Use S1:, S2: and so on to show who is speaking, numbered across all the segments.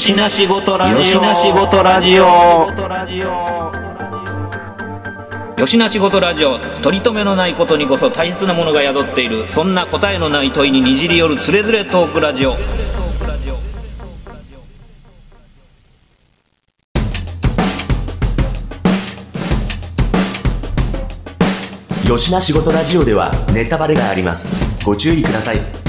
S1: よしなしごとラジオ。よしなしごとラジオ。よしなしごとラジオ。取り留めのないことにこそ大切なものが宿っている。そんな答えのない問いににじり寄るつれづれトークラジオ。
S2: よしな仕事ラジオではネタバレがあります。ご注意ください。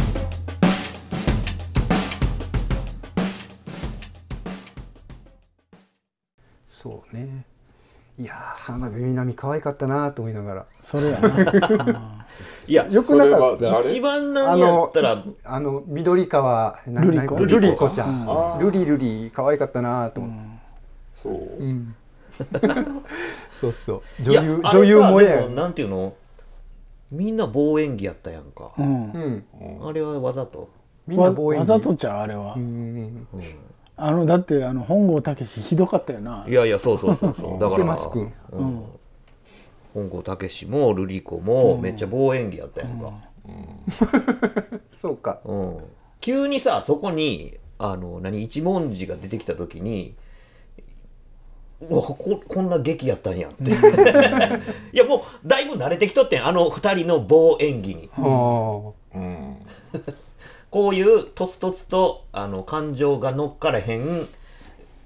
S3: やー浜辺美波可愛かったなと思いながら。
S4: それやな。
S1: いや、
S3: よくなかった。
S1: 一番なんやったら、
S3: あの緑川な
S4: ルリコ？
S3: なルリコちゃ
S4: うん。
S3: ルリルリ可愛かったなと思って、
S5: そう、
S3: うん。そうそう。女優女優萌え
S1: なんていうの？みんな棒演技やったやんか。
S4: うん。
S3: うん
S1: あれはわざと？
S3: みんな望遠
S4: わざとちゃうあれは、
S3: うん。
S1: うん
S4: あのだってあの本郷武史ひどかったよな。い
S1: やいや、そうそうそうそう。だから、
S3: 池松君。
S1: うん。本郷武史もルリ子もめっちゃ棒演技やったやんか。
S3: そうか。
S1: うん。急にさそこにあの何一文字が出てきた時にうわここんな劇やったんやって。いやもうだいぶ慣れてきとってんあの二人の棒演技に。
S5: うん、
S1: こういうとつとつとあの感情が乗っからへん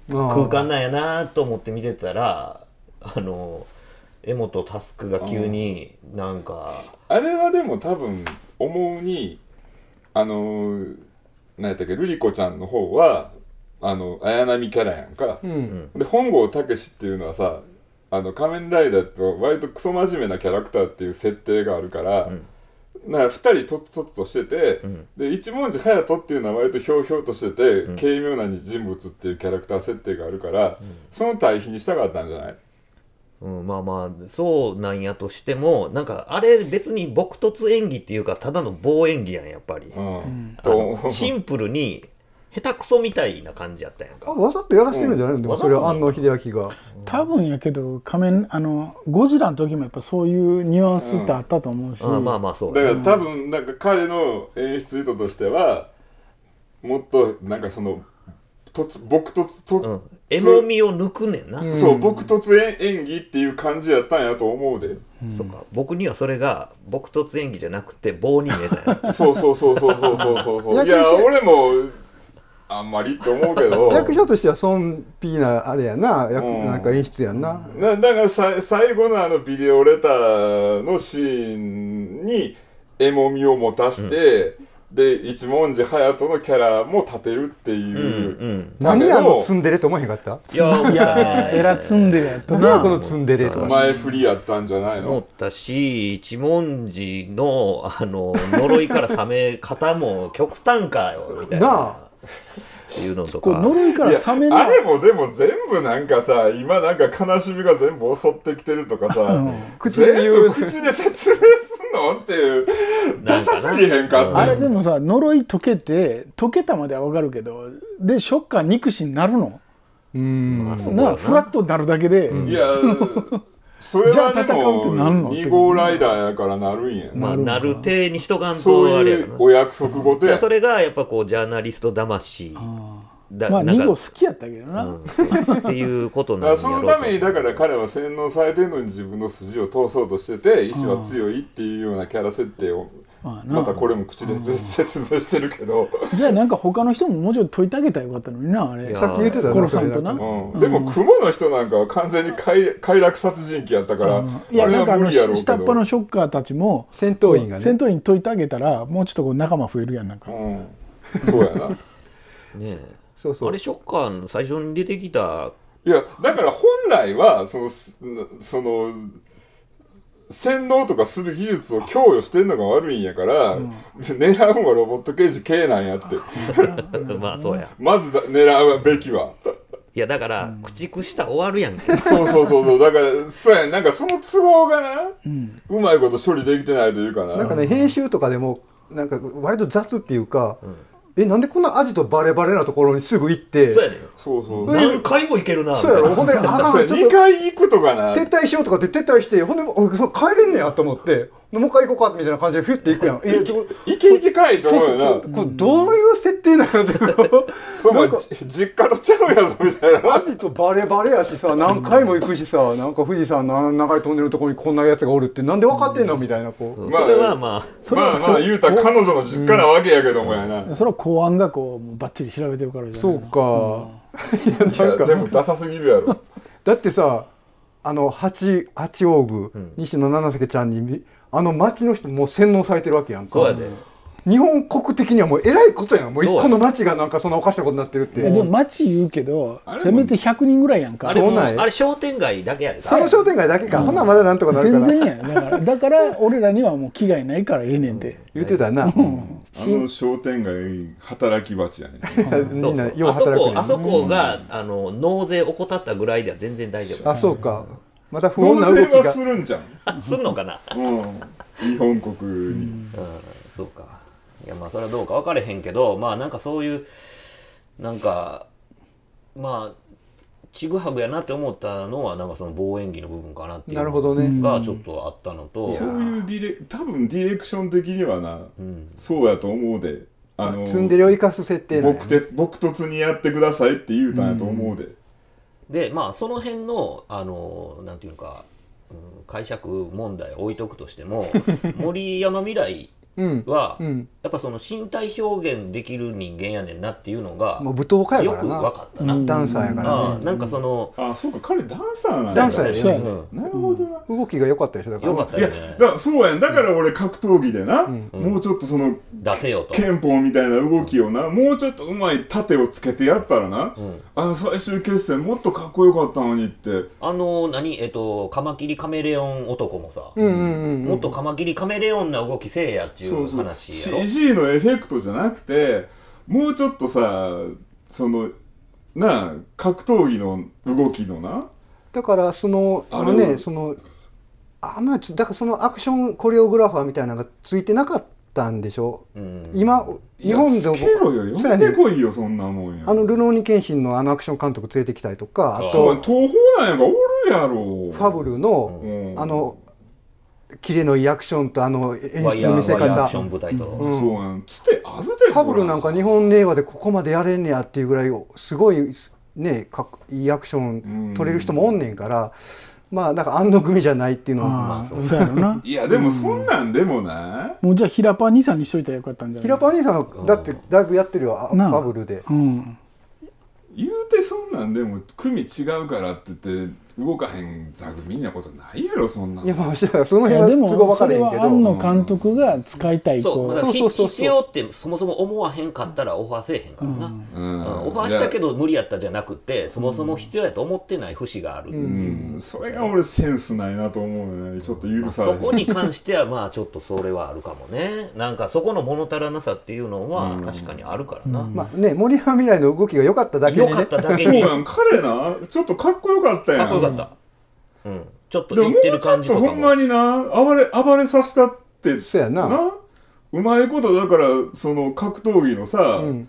S1: 空間なんやなと思って見てたらあの江本佑が急になんか
S5: あれはでも多分思うにあの何やったっけルリ子ちゃんの方はあの綾波キャラやんか。
S3: う、ん。
S5: で本郷武史っていうのはさあの仮面ライダーと割とクソ真面目なキャラクターっていう設定があるから、
S1: ん
S5: なんか2人とっとっとしてて、
S1: ん。
S5: で一文字隼人っていうのは割とひょうひょうとしてて、
S1: ん。
S5: 軽妙な人物っていうキャラクター設定があるから、その対比にしたかったんじゃない？
S1: うん、まあまあそうなんやとしてもなんかあれ別に朴突演技っていうかただの棒演技やんやっぱり、シンプルに下手くそみたいな感じやったやんか。
S3: あわざとやらせてるんじゃないの、でもそれは安野秀明が。
S4: 多分やけど仮面あのゴジラの時もやっぱそういうニュアンスってあったと思うし、
S1: あまあまあそう
S5: だから多分なんか彼の演出意図としてはもっとなんかその突僕突と、
S1: うん、エみを抜くねんな、
S3: うん、
S5: そう僕突演演技っていう感じやったんやと思うで、うん、
S1: そうか。僕にはそれが僕突演技じゃなくて棒に見えたんや。
S5: そうそうそうそうそうそうそう。いや。俺もあんまりって思うけど。
S3: 役者としてはソンピーなあれやな。役
S5: うん。
S3: なんか演出やんな、
S5: なだからさ最後のあのビデオレターのシーンにエモみを持たして、で一文字隼人のキャラも立てるって
S1: うん
S5: いう、
S1: うん
S3: 何あのツンデレと思えへんかった？
S1: いや
S4: いや。ー エラツンデレやったな。
S3: 何やこのツンデレとか？
S5: 前振りやったんじゃない
S1: 思っ
S5: の
S1: たし一文字のあの呪いから冷め方も極端かよみたいな。
S3: なあ
S1: いうのとか。
S4: 呪いから冷めな
S5: あれもでも全部なんかさ今なんか悲しみが全部襲ってきてるとかさ、
S4: うん。
S3: 口で言う。
S5: 全部口で説明すんのっていうダサすぎへんかって
S1: う。ん
S4: あれでもさ呪い解けて解けたまではわかるけどでショッカー憎しになるの？
S3: うん。
S1: まあ
S4: な。フラットになるだけで、
S1: うん。
S5: いやそれはでも2号ライダーやからなるんや、
S1: まあ、なる体にしとかんとあれ
S5: お約束事や。
S1: いやそれがやっぱこうジャーナリスト魂
S4: あー。まあ
S1: だなんか
S4: 2号好きやったけどな、
S1: うんっていうことなんや
S5: そのためにだから彼は洗脳されてるのに自分の筋を通そうとしてて意志は強いっていうようなキャラ設定を
S4: まあな。
S5: またこれも口で説明してるけど、
S4: じゃあなんか他の人ももうちょっと解いてあげたらよかったのになあれ。
S3: さっき言ってた
S4: 殺さんとな。
S5: うん、でも雲の人なんかは完全に快快楽殺人鬼やったから、
S4: うん。いや
S5: あれ
S4: なんかあの
S5: は無理やろうけ
S4: 下っ端の
S5: ど、
S4: ショッカーたちも
S3: 戦闘員がね
S4: 戦闘員解いてあげたらもうちょっとこう仲間増えるやんなんか、
S5: うん、そうやな。
S1: ねえ。
S3: そうそう。
S1: あれショッカーの最初に出てきた
S5: いやだから本来はそのすその洗脳とかする技術を供与してんのが悪いんやから、狙うのはロボット刑事 K なんやって。
S1: まあそうや。
S5: まずだ狙うべきは。
S1: いやだから駆逐したら終わるやんけ。
S5: そうそうそうそう。だからそうやねなんかその都合がな
S4: うん。
S5: うまいこと処理できてないというかな。
S3: なんかね編集とかでもなんか割と雑っていうか、えなんでこんなアジトバレバレなところにすぐ行って
S1: そうやね
S5: そうそう、
S3: うん
S1: 何回もいけるなみ
S3: そうやろ。ほんであかん
S5: そうや2
S3: ちょっと
S5: 回行くとかな。
S3: 撤退しようとかって撤退してほんでおそ帰れんねやと思ってもう一回行こうかみたいな感じでフュッて行くやん。えど
S5: イケイケかいと思うよな。
S3: これどういう設定なのって
S5: そう
S3: なんか
S5: じ実家とちゃうやぞみたいな。
S3: アジトバレバレやしさ何回も行くしさなんか富士山のあの長いトンネルのところにこんなやつがおるってなんで分かってんのみたいなこう。
S5: まあ
S1: それはまあ
S5: まあまあ言うたら彼女の実家なわけやけどもやな、
S4: それは公安がこうバッチリ調べてるからじゃ
S3: そう
S4: ないの。
S3: か、いや
S5: いや
S3: なんか。
S5: でもダサすぎるやろ。
S3: だってさあの八八王宮、西野七瀬ちゃんにみあの町の人もう洗脳されてるわけやんか。
S1: そうやで。
S3: 日本国的にはもうえらいことやん。もう一個の町がなんかそんなおかしなことになってるって
S4: でも町言うけど
S5: あれも。
S4: せめて100人ぐらいやんか。
S1: あれもう
S3: そうなんや。
S1: あれ商店街だけやで。
S3: その商店街だけか、ほん。ならまだなんとかなるから。
S4: 全然やん。だからだから俺らにはもう危害ないからええねんて。
S3: 言ってたな、
S5: あの商店街働き蜂やね
S3: み
S1: そうん
S3: なよう
S1: あそ
S3: 働くね
S1: こあそこがあの納税怠ったぐらいでは全然大丈夫。
S3: あそうかまた不穏な動きが。
S5: するんじゃん、
S1: あすんのかな？
S5: うん、日本国に、
S1: うんそうか。いやまあそれはどうか分かれへんけどまあなんかそういうなんかまあちぐはぐやなって思ったのはなんかその望遠儀の部分かなっていう
S3: なるほどね、
S1: のがちょっとあったのと、
S5: そういうディレ多分ディレクション的にはな
S1: うん、
S5: そうやと思うで。あの
S3: ツンデレを生かす設定なんや
S5: 僕て僕突にやってくださいって言うたんやと思うで、
S1: でまあその辺のあのなんていうか、うん、解釈問題置いとくとしても 森山未来
S3: うん。
S1: は、
S3: うん。
S1: やっぱその身体表現できる人間やねんなっていうのが
S3: もう舞踏家や
S1: よく分
S3: からな
S1: かったな、
S4: うん。
S3: ダンサーやからね。
S1: なんかその、
S5: あそうか彼ダンサーなんや。
S3: ダンサーや
S4: そうや
S1: うん。
S5: なるほどな、
S3: 動きが良かったでしょだから。
S1: よかった
S5: いや
S1: よね
S5: だからそうやん。だから俺格闘技でな、
S3: ん。
S5: もうちょっとその
S1: 出せよと、
S5: 憲法みたいな動きをなもうちょっとうまい盾をつけてやったらな、
S1: うん、
S5: あの最終決戦もっとかっこよかったのにって。
S1: あの何？えっとカマキリカメレオン男もさ、
S3: うんうんうんうん。
S1: もっとカマキリカメレオンな動きせえやってい
S5: そうそう
S1: 話やろ
S5: ？CG のエフェクトじゃなくてもうちょっとさそのなあ格闘技の動きのな？
S3: だからそのあのねそのあんまりだからそのアクションコレオグラファーみたいなのがついてなかったんでしょ？
S1: うん、
S3: 今日本で
S5: いやつけろよ。呼んでこいよそんなもんや。
S3: あのルノーニケンシンのあのアクション監督連れてきたりとかあ
S5: そう
S3: と
S5: 東宝なんやがおるやろ。
S3: ファブルの
S5: うん。
S3: あのキレのいいアクションとあの演出の見せ方。
S1: ワイヤーアクション舞台と、
S3: うん。
S5: そうやん。つてあるで
S3: ファブルなんか日本の映画でここまでやれんねやっていうぐらいすごいねかっいいアクション撮れる人もおんねんから。まあなんか安野組じゃないっていうのは。
S4: ああ
S1: そう。
S4: そうやろな。い
S5: やでもそんなんでもな、
S4: もうじゃあ平パー兄さんにしといたらよかったんじゃない
S3: 平パー兄さんはだってだいぶやってるよあフ
S4: なあ。
S3: ァブルで。
S4: うん。
S5: 言うてそんなんでも組違うからって言って動かへん座組みなことないやろそんなん
S3: いやまあその辺は都合
S4: もそれ
S3: 分かれへんけ
S4: は庵
S3: ど
S4: 野監督が使いたい
S1: そう
S4: こう
S1: だからひ
S3: そうそう。そうそう
S1: 必要ってそもそも思わへんかったらオファーせえへんからな、
S4: うん。
S1: オファーしたけど無理やったじゃなくてそもそも必要やと思ってない節がある、
S3: うん。
S5: うん。それが俺センスないなと思うよね。ちょっと許されへん。
S1: そこに関してはまあちょっとそれはあるかもね。なんかそこの物足らなさっていうのは
S5: うん。
S1: 確かにあるからな、
S3: まあね森山未来の動きが良かっただけにね。
S1: よかっただけに。
S5: そうやん彼な。ちょっっとかっこよかったやん
S1: かった。うん。ちょっと言ってる
S5: うちょっと
S1: 感じとかも。
S5: ほんまにな暴れ暴れさせたって
S3: そうやな
S5: な？うまいことだからその格闘技のさ、
S3: うん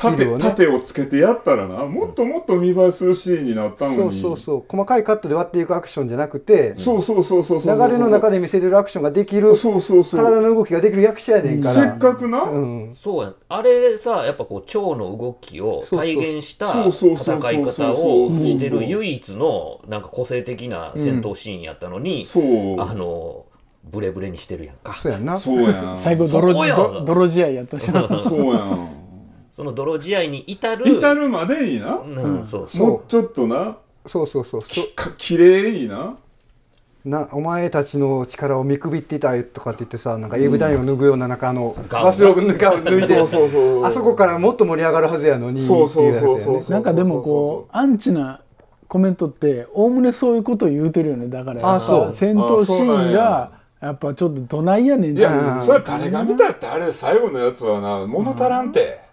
S5: 盾
S3: ルをね。
S5: 盾をつけてやったらな。もっともっと見栄えするシーンになったのに。
S3: そうそうそう。細かいカットで割っていくアクションじゃなくて
S5: そうそうそうそうそう
S3: 流れの中
S5: で
S3: で見せれるアクションができる
S5: そうそうそう
S3: 体の動きができる役者やねんから。
S5: せっかくな、
S3: うん。
S1: そうやん。あれさやっぱこう蝶の動きを
S3: そうそう。
S1: 体現した
S5: そうそうそう
S1: 戦い方をしてる唯一のなんか個性的な戦闘シーンやったのに、
S5: そう。
S1: あのブレブレにしてるやんか。
S3: そうやな。
S5: そうやん。
S4: 最後泥
S1: そこや
S4: ど泥試合やったしな。
S5: そうやん
S1: その泥試合に至る
S5: 至るまでにな、
S1: うん、そう
S3: そう。
S5: もうちょっとな。
S3: そうそうそうそ
S5: か綺麗にな。
S3: うなお前たちの力を見くびっていたとかって言ってさなんかエブダインを脱ぐような中の
S1: ガウン
S3: バスローブ脱が脱いで。
S5: そうそうそう
S3: あそこからもっと盛り上がるはずやのに
S5: そうそうそう
S3: っていやつやね。
S5: そう
S4: なんかでもこうアンチなコメントっておおむねそういうことを言うてるよね。だからやっ
S3: あそう。
S4: ぱ戦闘シーンがや。っぱちょっとどないやねんって
S5: いや、
S3: うん
S5: それは誰が見たってあれ最後のやつはな物足らんて、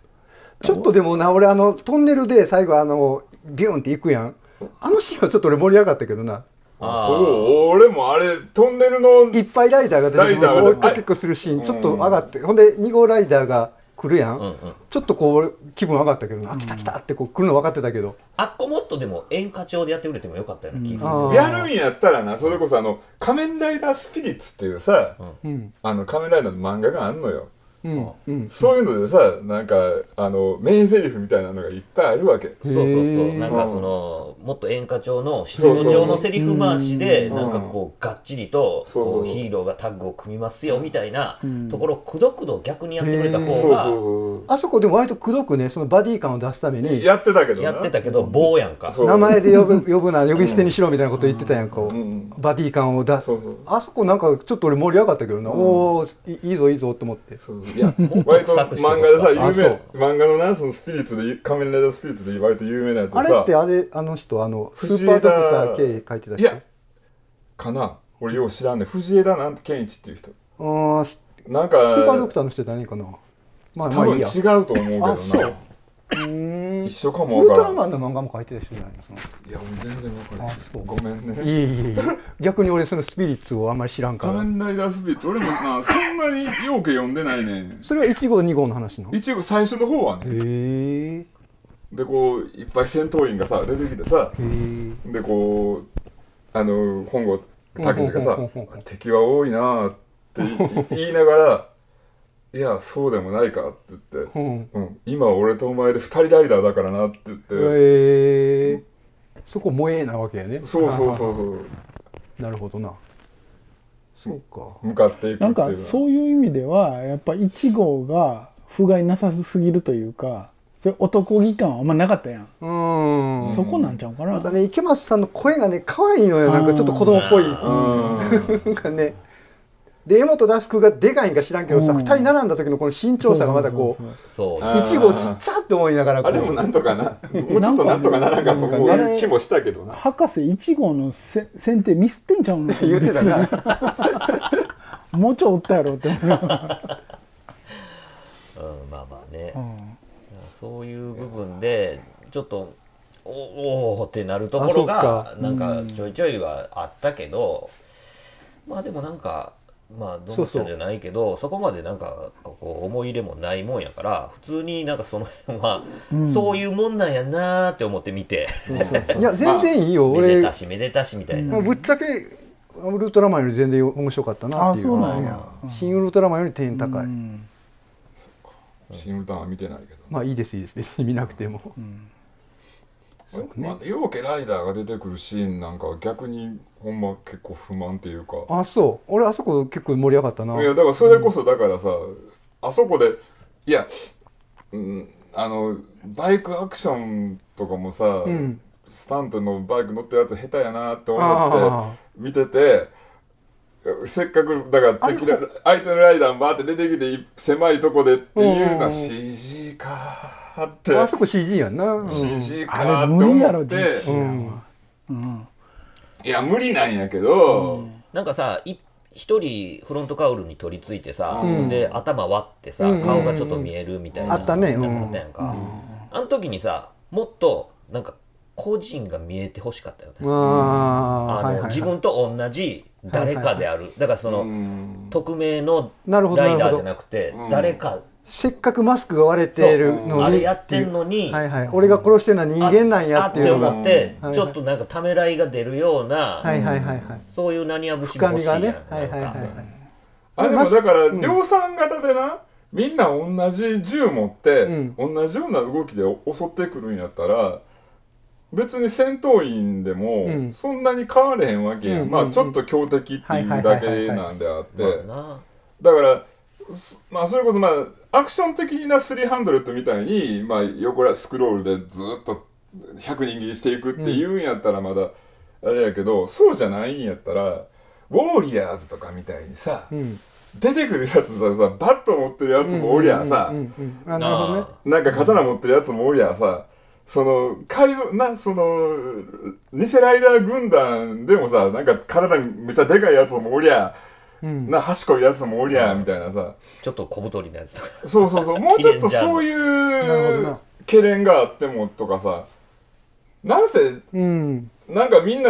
S3: ちょっとでもな俺あのトンネルで最後あのビューンって行くやん。あのシーンはちょっと俺盛り上がったけどな。
S1: あー。
S5: そう。俺もあれトンネルの
S3: いっぱいライダーが出てくる。追いかけっこするシーンちょっと上がってほんで2号ライダーが来来るやん、
S1: うんうん。
S3: ちょっとこう気分上がったけどな、あ来た来たってこう来るの分かってたけど。
S1: あっこもっとでも演歌調でやってくれてもよかったような気がする
S3: うん。あー
S5: やるんやったらなそれこそあの「仮面ライダースピリッツ」っていうさ
S3: うん。
S5: あの仮面ライダーの漫画があんのよ
S3: うんうん。
S5: そういうのでさなんかあの名台詞みたいなのがいっぱいあるわけ。
S1: そうそうそう。なんかそのもっと演歌調の質問調のセリフ回しで
S5: うん。
S1: なんかこうがっちりとヒーローがタッグを組みますよみたいな
S4: うん。
S1: ところをくどくど逆にやってくれた方が
S5: そ
S3: あそこでも割とくどくねそのバディ感を出すため
S5: う
S3: に
S5: やってたけどな。
S1: やってたけど棒やんか。
S3: 名前で呼ぶ呼ぶな呼び捨てにしろみたいなこと言ってたやんこう、
S5: うん。
S3: バディ感を出す。
S5: そうそう。
S3: あそこなんかちょっと俺盛り上がったけどな、
S5: うん。
S3: おおいいいぞいいぞと思って。
S5: そうそういや割と漫画でさ有
S3: あそう。
S5: 名漫画のなそのスピリッツで仮面ライダースピリッツで割と有名なやつで。さ
S3: あれってあれあの人あのスーパードクター K 書いてた人？
S5: いやかな。俺よう知らんね藤枝なんて健一っていう人。
S3: あース
S5: なんか
S3: スーパードクターの人誰かな。まあま
S5: 多分
S3: あいいや。
S5: 違うと思うけど
S3: あそう。
S5: な
S3: うーん
S5: 一緒か
S3: ウルトラマンの漫画も書いてた人じゃないの？その。
S5: いや俺全然わからん
S3: あそう。
S5: ごめんね。
S3: いえいえいえ。逆に俺そのスピリッツをあんまり知らんから。
S5: 仮面ライダースピリッツ。俺もなそんなにようけ読んでないね。
S3: それは1号2号の話の？へ
S5: 一応最初の方はね。
S3: え。
S5: でこういっぱい戦闘員がさ出てきてさ。でこうあの本郷武がさ敵は多いなーって 言いながらいやそうでもないかって言って、
S3: うん。
S5: うん、今俺とお前で二人ライダーだからなって言って、
S3: へえそこ萌えなわけやね。
S5: そうそうそうそう。
S3: なるほどな。そうか。
S5: 向かっていくっていう
S4: なんかそういう意味ではやっぱ1号が不甲斐なさすぎるというかそれ男気感はあんまなかったやん、
S3: うーん。
S4: そこなんちゃうかな、
S3: またね池松さんの声がね可愛いのよ。なんかちょっと子供っぽい。
S5: うん
S3: なんかねで江本佑がでかいんか知らんけどさ、
S4: うん。
S3: 二人並んだ時のこの身長差がまたこう
S1: そう
S5: あー
S3: 一号ちっちゃって思いながらこう
S5: あれもなんとかなもうちょっとなんとかならんかと思
S4: なんか
S5: う気もしたけどな
S4: 博士1号のせ先手ミスってんちゃうの
S3: 言ってたな。
S4: もうちょいおったやろって思いながら
S1: うんまあまあね。
S4: うん。
S1: そういう部分でちょっとおおーってなるところが
S3: か。
S1: なんかちょいちょいはあったけどまあでもなんかまあどうもちゃんじゃないけどそこまでなんかこう思い入れもないもんやから普通になんかその辺は
S4: うん。
S1: そういうもんなんやなーって思って見て。
S3: いや全然いいよ。
S1: めで
S3: 俺
S1: たしめでたしみたいな。
S3: もうぶっちゃけウルトラマンより全然面白かったなっていう
S4: あそうなんや。
S3: 新ウルトラマンより点高い、
S4: うん。
S5: 新歌は見てないけど。
S3: まあいいですいいです。別に見なくても、
S4: ん。
S3: そうね、
S5: まあ、ようけライダーが出てくるシーンなんかは逆にほんま結構不満っていうか。
S3: あそう。俺あそこ結構盛り上がったな。い
S5: やだからそれこそだからさ、あそこでいや、うん、あのバイクアクションとかもさ、
S3: うん。
S5: スタントのバイク乗ってるやつ下手やなって思って
S3: あ
S5: 見ててせっかくだから敵ら相手のライダーバーって出てきてい狭いとこでっていうのは
S3: うん。
S5: CG かーって。
S3: ああそこ CG やんな、うん。
S5: CG か
S4: あれ
S5: ーって。
S4: 無理やろ
S5: 思って
S3: うん
S5: いや無理なんやけど、
S1: なんかさい一人フロントカウルに取り付いてさ、
S3: うん。
S1: で頭割ってさ、
S3: うん。
S1: 顔がちょっと見えるみたいな
S3: あったね。うん。
S1: あったやんか、あの時にさもっとなんか個人が見えてほしかったよね、
S3: あ
S1: の
S3: はいはいはい。
S1: 自分と同じ誰かである、だからその、
S5: うん。
S1: 匿名のライダーじゃ
S3: な
S1: くて
S5: うん。
S1: 誰か、
S3: せっかくマスクが割れてるのに
S1: あれやってんのに、
S3: はいはい、俺が殺してるのは人間なんやっていうのが。
S1: あって思って、ちょっとなんかためらいが出るような、
S3: はいはいはいはい。
S1: そういう何や節も
S3: 深
S1: 欲しいやん。
S3: みがねはいはいはい。
S5: あでもだから
S3: ん。
S5: 量産型でなみんな同じ銃持って、
S3: う
S5: 同じような動きで襲ってくるんやったら別に戦闘員でも
S3: うん。
S5: そんなに変われへんわけやん、
S3: うん。
S5: まあちょっと強敵っていうだけなんであって。だからすまあそれこそまあアクション的な300みたいに、まあ、横らスクロールでずっと100人切りしていくっていうんやったらまだあれやけど、そうじゃないんやったらウォーリアーズとかみたいにさ、
S3: うん。
S5: 出てくるやつさバット持ってるやつもおりゃさ、
S3: うんうんうんうん。あなるほどね。
S5: なんか刀持ってるやつもおりゃさその改造なその偽ライダー軍団でもさなんか体にめっちゃでかいやつもおりゃ
S3: うん。
S5: な賢いやつもおりゃみたいなさ。
S1: ちょっと小太りなやつとか。
S5: そうそうそう。もうちょっとそういう
S3: な
S5: 懸念があってもとかさ。なんせ
S3: うん。
S5: なんかみんな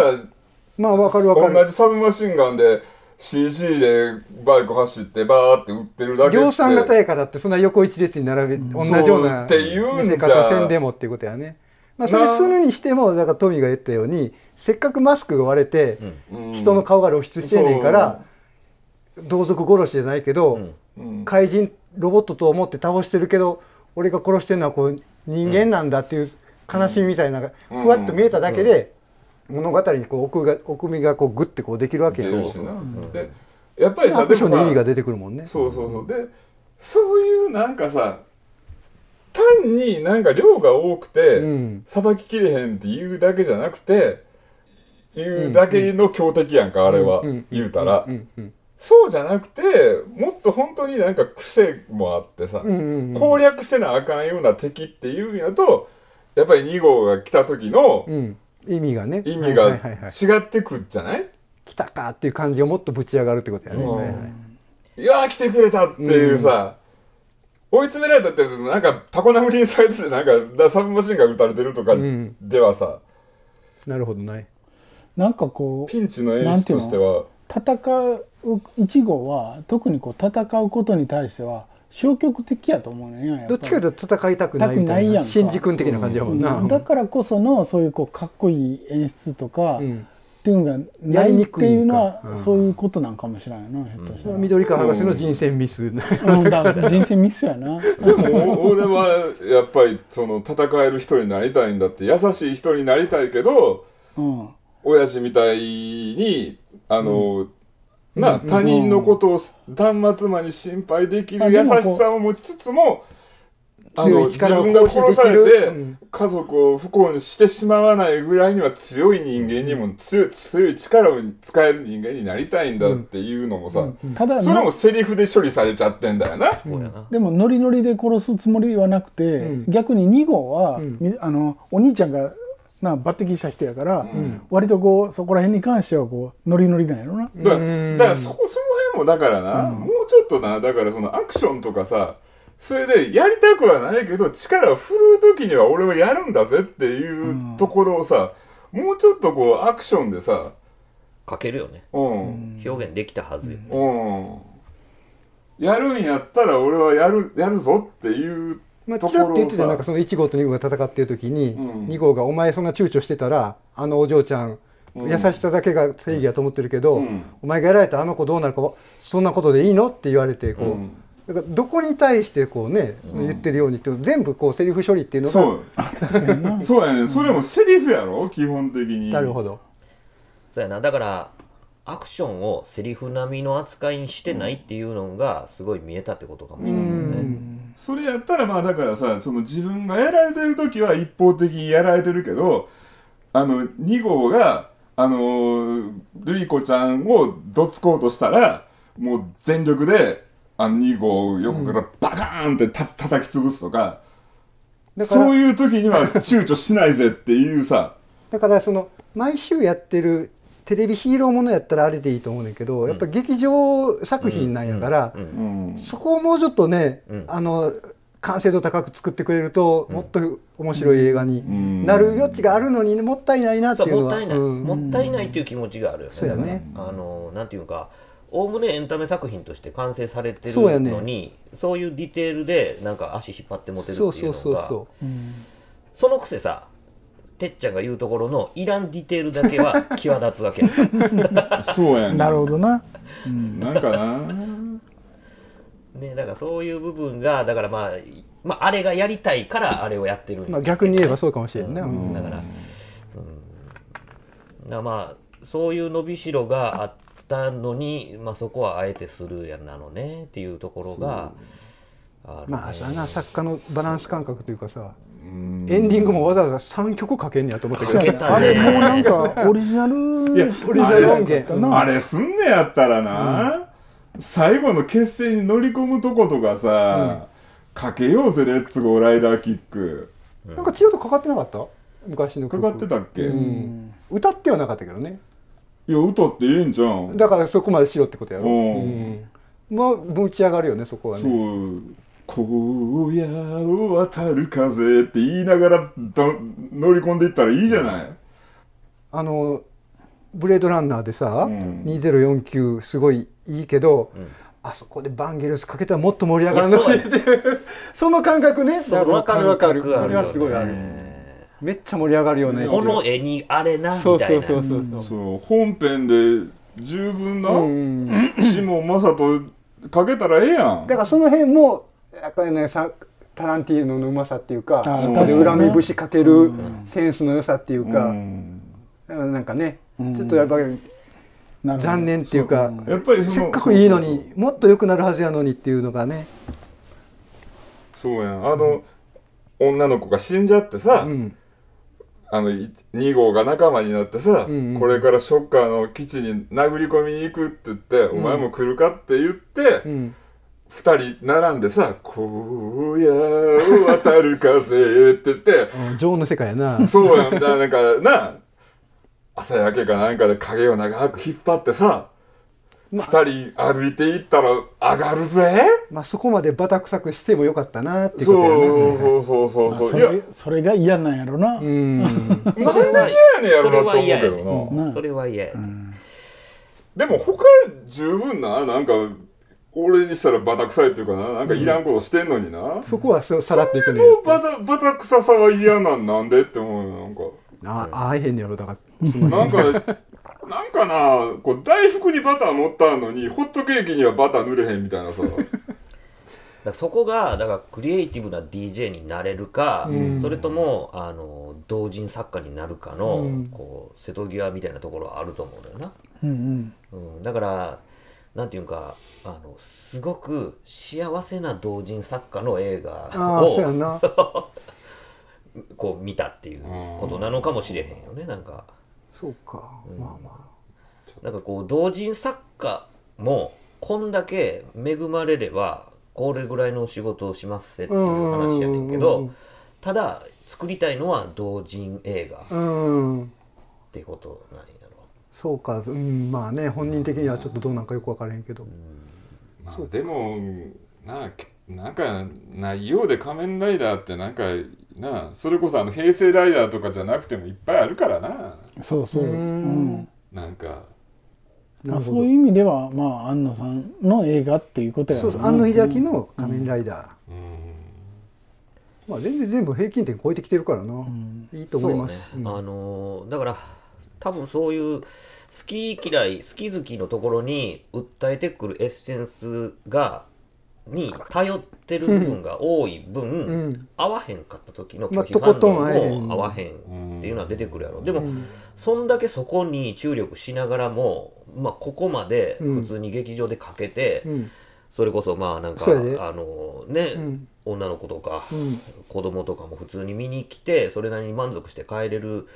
S3: まあわかるわかる。
S5: 同じサブマシンガンで CG でバイク走ってバーって売ってるだけ
S3: 量産型やからってそんな横一列に並べ同じような
S5: そうっていうんじゃ。
S3: 見せ方せんでもっていうことやね。まあ、それするにしてもだからトミーが言ったようにせっかくマスクが割れて
S5: うん。
S3: 人の顔が露出してんねんから同族殺しじゃないけど、怪人ロボットと思って倒してるけど俺が殺してるのはこう人間なんだっていう悲しみみたいなふわっと見えただけで物語にこう奥が奥みがこうグッてこうできるわけよ。
S5: でやっぱりさ
S3: アクションの意味が
S5: で
S3: 出てくるもんね。
S5: そうそうそう。でそういうなんかさ単になんか量が多くて
S3: うん。
S5: さばききれへんっていうだけじゃなくていうだけの強敵やんかあれは。
S3: うん。
S5: 言うたら。
S3: うん。うん
S5: そうじゃなくてもっと本当になんか癖もあってさ
S3: うんうんうん。
S5: 攻略せなあかんような敵っていうんやとやっぱり2号が来た時の
S3: うん。意味がね。
S5: 意味
S3: はい
S5: が
S3: はいはいはい。
S5: 違ってくっじゃない？
S3: 来たかっていう感じがもっとぶち上がるってことやね。
S5: うん。
S3: はいはい
S5: い。やー来てくれたっていうさ、追い詰められたってなんかタコ殴りにされててなんかだサブマシンが撃たれてるとか
S3: うん。
S5: ではさ、
S3: なるほどね。
S4: なんかこう
S5: ピンチの演出としては
S4: 戦う1号は特にこう戦うことに対しては消極的やと思うね
S3: どっちかというと戦いたくないみたいな。
S4: たくないやん。か
S3: 新次君的な感じやもんな。
S4: うんだからこそのそういうこうかっこいい演出とか、
S3: うん。
S4: っていうのがないっ
S3: やりにくいんか。
S4: ていうのは、
S3: うん
S4: そういうことなんかもしれないなひょっとしたら、
S3: 緑川博士の人選ミス。
S4: 人生ミスやな。
S5: でもお俺はやっぱりその戦える人になりたいんだって優しい人になりたいけど
S4: うん。
S5: 親父みたいにあの、な
S3: うん
S5: 他人のことを断末魔に心配できる優しさを持ちつつもあの自
S3: 力を
S5: 分が殺されて、家族を不幸にしてしまわないぐらいには強い人間にも強い強い力を使える人間になりたいんだっていうのもさ、
S4: ただ
S5: それもセリフで処理されちゃってんだよな。
S4: でもノリノリで殺すつもりはなくて、
S3: うん。
S4: 逆に2号は、あのお兄ちゃんがな抜擢した人やから、
S5: ん。
S4: 割とこうそこら辺に関してはこうノリノリなんやろな。
S5: だから
S3: うん。
S5: だからそこその辺もだからな、もうちょっとなだからそのアクションとかさそれでやりたくはないけど力を振るう時には俺はやるんだぜっていうところをさ、もうちょっとこうアクションでさ
S1: 書けるよね。
S5: うん、
S1: 表現できたはずよ。ね
S5: うん、やるんやったら俺はやるやるぞっていう
S3: まあ、
S5: と
S3: ちらっと言ってたなんかその1号と2号が戦ってる時に、
S5: うん。
S3: 2号が「お前そんな躊躇してたらあのお嬢ちゃん、
S5: うん
S3: 優しさだけが正義やと思ってるけど、
S5: うん。
S3: お前がやられたあの子どうなるかそんなことでいいの?」って言われてこう、
S5: うん。
S3: だからどこに対してこうねその言ってるようにって全部こうセリフ処理っていうのが
S5: そう。そうやね。それもセリフやろ？基本的に。
S3: なるほど。
S1: そうやな。だからアクションをセリフ並みの扱いにしてないっていうのがすごい見えたってことかもしれないよね、
S5: それやったらまあだからさその自分がやられてる時は一方的にやられてるけどあの2号があのールイ子ちゃんをどつこうとしたらもう全力であの2号を横からバカーンってた叩き潰すとか、そういう時には躊躇しないぜっていうさ。
S3: だからその毎週やってるテレビヒーローものやったらあれでいいと思うねんけど、やっぱ劇場作品なんやから、
S1: うん。
S5: うん。
S3: そこをもうちょっとね、
S1: うん。
S3: あの完成度高く作ってくれると、もっと面白い映画に
S5: ん。
S3: なる余地があるのに、ね、もったいないなっていうのは。
S1: そうもったいない、
S3: うん。
S1: もったいないっていう気持ちがあるよね。
S3: そうやね。
S1: あのなんていうかおおむねエンタメ作品として完成されてる
S3: そうやね。
S1: のにそういうディテールでなんか足引っ張って持てるって
S3: そう
S1: いうのが
S3: そうそうそ
S1: そのくせさてっちゃんが言うところのいらんディテールだけは 際立つわけ。
S5: そうやね
S4: なるほどな。
S5: なんかな。
S1: ねだからそういう部分がだからまあ、まあ、あれがやりたいからあれをやってるん
S3: う、
S1: や。
S3: まあ、逆に言えばそうかもしれんね、
S1: うん。だから、うん、だからまあそういう伸びしろがあったのに、まあ、そこはあえてするやなのねっていうところがあるね。
S3: まあさな。作家のバランス感覚というかさ。
S5: うん
S3: エンディングもわざわざ3曲かけんねやと思って。
S1: かけた
S4: あれもうなんか オリジナル
S5: いや
S3: オリジナル。音源
S4: な。
S5: あれすんねやったらな、最後の決戦に乗り込むとことかさ、かけようぜレッツゴーライダーキック。
S3: なんかちらっとかかってなかった？昔の
S5: か
S3: 曲。
S5: かってたっけ、
S3: う
S5: い
S3: ん。歌ってはなかったけどね。
S5: や歌ってええんじゃん。
S3: だからそこまでしろってことやろ、
S5: うん。
S3: うん。まあぶち上がるよねそこは
S5: そ
S3: ね
S5: う「荒野を渡る風」って言いながらど乗り込んでいったらいいじゃない、
S3: あのブレードランナーでさ、
S5: うん。
S3: 2049すごいいいけど、
S1: うん。
S3: あそこでバンゲルスかけたらもっと盛り上がるのにっていう その感覚ね。わかるわかる。それはすごいある。めっちゃ盛り上がるよね。
S1: この絵にあれな
S3: そう
S1: みたいな
S3: そう。そうそう
S5: そう本編で十分な、
S3: うん
S5: シモン・マサトかけたらええやん。
S3: だからその辺もやっぱりねさタランティーノのうまさっていうか
S4: あ
S3: そこで恨み節かけるセンスの良さっていう
S5: う
S3: か、
S5: ん
S3: なんかね、
S4: うん。
S3: ちょっとやっぱり残念っていうか、
S5: やっぱり
S3: せっかくいいのにもっと良くなるはずやのにっていうのがね、
S5: そうやん。あの、女の子が死んじゃってさ、
S3: うん、
S5: あのい2号が仲間になってさ、
S3: うんうん。
S5: これからショッカーの基地に殴り込みに行くって言って、お前も来るかって言って、
S3: うん、
S5: 2人並んでさ「荒野を渡る風」って言って
S3: うん女王の世界やな。
S5: そうやんだ。なんかな朝焼けかなんかで影を長く引っ張ってさ、
S3: ま
S5: 2人歩いていったら上がるぜ。
S3: まあそこまでバタ臭くしてもよかったなっていう
S5: そう
S3: ことやな
S5: そうそうそう。
S4: まあ
S5: そいや
S4: そうれそれが嫌なんやろな、
S3: うん。
S5: なんで嫌やねんやろなと思うけどな、
S4: な
S1: それは嫌や。ね
S5: でも他十分ななんか俺にしたらバタ臭いっていうかな。なんかいらんことしてんのにな、
S3: そこはそうさらっていくね。
S5: もうバタバタ臭さは嫌なんなんでって思うよなんか。
S3: あ会えへんねやろ。だから
S5: なんか、なんかな、こう大福にバター乗ったのに、ホットケーキにはバター塗れへんみたいなさ。
S1: だそこがだからクリエイティブな DJ になれるか、
S3: うん。
S1: それともあの同人作家になるかの、
S3: うん。
S1: こう瀬戸際みたいなところはあると思うんだよな、
S4: うんうん。
S1: うん、だからなんていうかあのすごく幸せな同人作家の映画を こう見たっていうことなのかもしれへんよねなんか。
S3: そうか、まあま
S1: なんかこう同人作家もこんだけ恵まれればこれぐらいの仕事をしますって
S3: あ
S1: いう話やねんけ
S3: う
S1: ど
S3: ん
S1: ただ作りたいのは同人映画っ
S3: うん。うん
S1: てことなんや。ろ
S3: そうかうんまあね本人的にはちょっとどうなんかよく分からへんけど、
S5: まあ、でも、ななんか、ないようで仮面ライダーってなんか、なそれこそあの平成ライダーとかじゃなくてもいっぱいあるからな。
S4: そうそう、
S3: う
S4: うん。ん
S5: なんか、
S3: な
S4: そういう意味ではまあ安野さんの映画っていうことや
S3: そうそう庵野秀明の「仮面ライダー」
S5: うん。
S3: まあ全然全部平均点超えてきてるからな、
S4: ん。
S3: いいと思います。
S1: そうね、あのーだから多分そういう好き嫌い好き好きのところに訴えてくるエッセンスがに頼ってる部分が多い分、
S3: うん。うん
S1: 合わへんかった時の
S3: まあ
S1: 拒否反応も合わへんっていうのは出てくるやろ、でも、
S3: うん。
S1: そんだけそこに注力しながらも、まあ、ここまで普通に劇場でかけて、
S3: うん。
S1: それこそまあなんかあのね、
S3: うん。
S1: 女の子とか、
S3: うん。
S1: 子供とかも普通に見に来てそれなりに満足して帰れる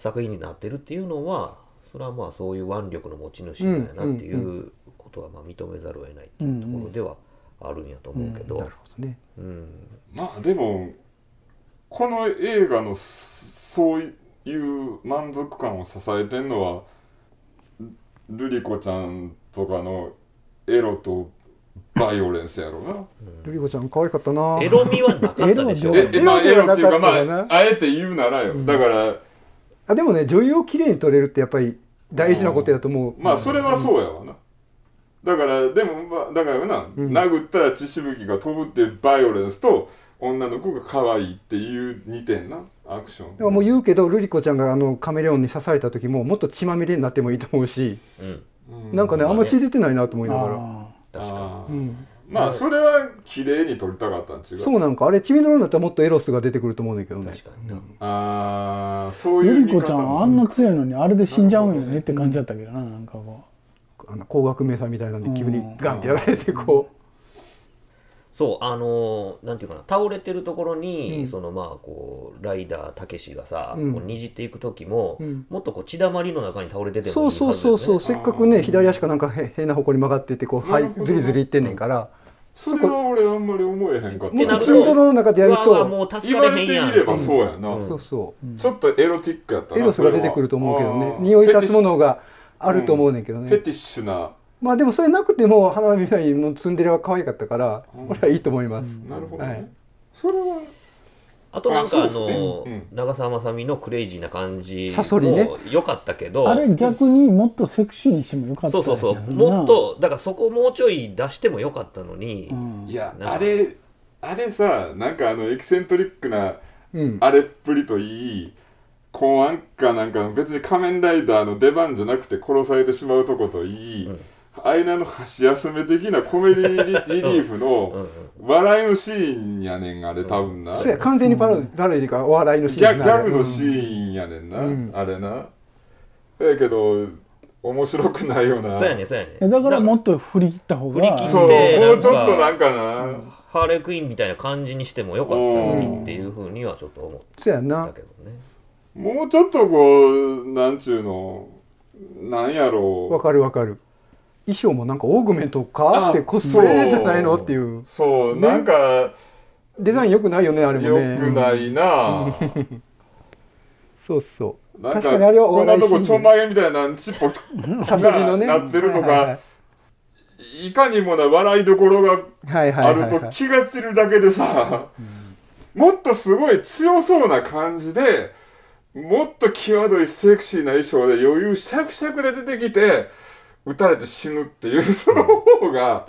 S1: 作品になってるっていうのはそれはまあそういう腕力の持ち主なんやなっていうことはまあ認めざるを得ないっていうところではあるんやと思うけど、
S3: なるほどね。
S1: うん。
S5: まあでも、この映画のそういう満足感を支えてんのは、ルリコちゃんとかのエロとバイオレンスやろうな。
S3: ルリ子ちゃん可愛かったな。
S1: エロみはなかったでしょ。
S4: エロ
S5: エロっていうか、ま
S3: エロではなかったか
S5: あ、あえて言うならよ。だから、
S3: あでもね女優をきれいに撮れるってやっぱり大事なことやと思う。
S5: まあ、それはそうやわな。だから、でも、まあ、だからな、
S3: うん。
S5: 殴ったら血しぶきが飛ぶっていうバイオレンスと、女の子が可愛いっていう2点な、アクション。
S3: だからもう言うけどルリ子ちゃんがあのカメレオンに刺された時ももっと血まみれになってもいいと思うし、
S1: うん。
S5: う
S3: なんかね
S1: まあね。
S3: あんま血出てないなと思いながら、
S4: あ
S1: 確か
S5: あー。
S3: うん、
S5: まあ、それは綺麗に撮りたかったん違う。
S3: そうなんかあれ血みどろになったらもっとエロスが出てくると思うんだけど
S1: に
S3: ね。
S1: 確かにな、
S5: ああ、そう
S4: ー
S5: いう
S4: ルリ子ちゃん
S5: も
S4: あんな強いのにあれで死んじゃうんよねって感じだったけどななんかこ
S3: あの高額名産みたいなんで急に
S4: うん
S3: ガンってやられてこ
S1: そうあのーなんていうかな倒れてるところに、
S3: うん。
S1: そのまあこうライダーたけしがさ、
S3: うん。
S1: こうにじっていく時も、
S3: うん。
S1: もっとこう血だまりの中に倒れててね。
S3: そうそうそうそうせっかくね左足かなんかへ変な方向に曲がっててこうはいずりずりいってんねんから、
S5: それは俺あんまり思えへんかった。
S1: ってなると
S3: 血みどろの中でやると
S1: もう助
S5: 言われてみればそうやな。
S1: うん
S3: そうそ
S5: ちょっとエロティックやった。
S3: エロスが出てくると思うけどね匂い立つものがあると思うねんけどね、
S5: フェティッシュな。
S3: まあでもそれなくても花火のツンデレは可愛かったから、
S5: うん
S3: 俺はいいと思います、
S5: なるほどね。
S3: はい
S5: それは
S1: あとなんかあの、
S5: ね
S1: 長澤まさみのクレイジーな感じも良かったけど
S4: あれ逆にもっとセクシーにしてもよかった
S1: そうそうそう。もっとだからそこをもうちょい出してもよかったのに、
S4: うん。
S5: いやあれあれさなんかあのエキセントリックな
S3: うん。
S5: あれっぷりといい公安かなんか別に仮面ライダーの出番じゃなくて殺されてしまうとこといい、
S1: うん
S5: 間の箸休め的なコメディリリリーフ
S1: うん
S5: の
S1: うん。
S5: 笑いのシーンやねんあれ多分な、
S3: そうや完全にパロパロディかお笑いのシ
S5: ギャギ
S3: ーンな
S5: ャグのシーンやねんな、
S3: うん。
S5: あれな。やけど面白くないよな。
S1: そうやねそうやね
S4: えだからも
S1: っ
S4: っと振り切った方が。
S1: 振り切って
S5: そう
S1: で
S5: もうちょっ
S1: なんか
S5: となんかな、
S1: ハーレークイーンみたいな感じにしてもよかったのにっていうふうにはちょっと思っ
S3: そうやんな。
S1: たけどね
S5: もうちょっとこうなんちゅうのなんやろう。
S3: わかるわかる衣装もなんかオーグメントか
S5: あ
S3: ってコスプレじゃないのっていう。
S5: そう、
S3: ね。
S5: なんか
S3: デザイン良くないよねあれも
S5: よ
S3: ね
S5: くないな、
S3: そうそう。
S5: なんか
S3: 確かにあれはお
S5: こんなとこちょんまげみたいな尻尾
S3: サソリのね。
S5: なってるとか
S3: はいはい
S5: い。かにもな笑いどころが
S3: はいは
S5: あ
S3: いはいはい。
S5: ると気が散るだけでさ、もっとすごい強そうな感じでもっと際どいセクシーな衣装で余裕しゃくしゃくで出てきて撃たれて死ぬっていうその方が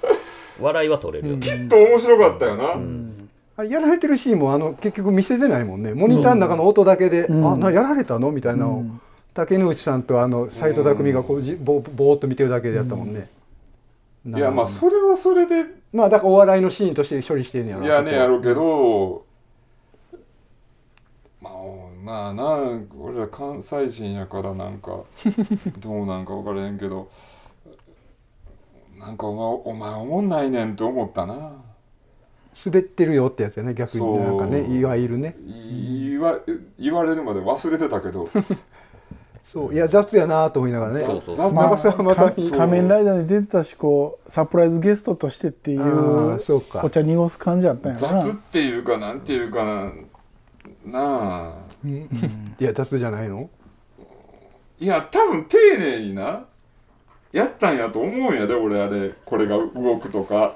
S1: 笑いは取れる
S5: きっと面白かったよな、
S1: うん。
S3: あれやられてるシーンもあの結局見せてないもんね。モニターの中の音だけで、
S4: うん。
S3: あなやられたの？みたいな。のを、
S4: うん。
S3: 竹野内さんとあの斎藤匠がこうじぼぼーっと見てるだけでやったもんね、
S5: いやまあそれはそれで。
S3: まあだからお笑いのシーンとして処理してんねやろ
S5: いやねやろうけど、まあまあな俺ら関西人やからなんか どうなんか分からへんけどなんかお前お前おもんないねんって思ったな。
S3: 滑ってるよってやつやね逆になんかね
S5: そう
S3: いわゆるね。
S5: 言わ言われるまで忘れてたけど。
S3: そう。いや雑やなと思いながらね。
S1: そうそう
S5: 雑
S3: 長澤まさみ
S5: そう。
S4: 仮面ライダーに出てたしこうサプライズゲストとしてってい
S3: あ
S4: う
S3: ーそうか。
S4: お茶濁す感じやったんやろな。
S5: 雑っていうかなんていうかな。なあ
S3: うん。いや雑じゃないの？
S5: いや多分丁寧になやったんやと思うんやで俺あれこれが動くとか。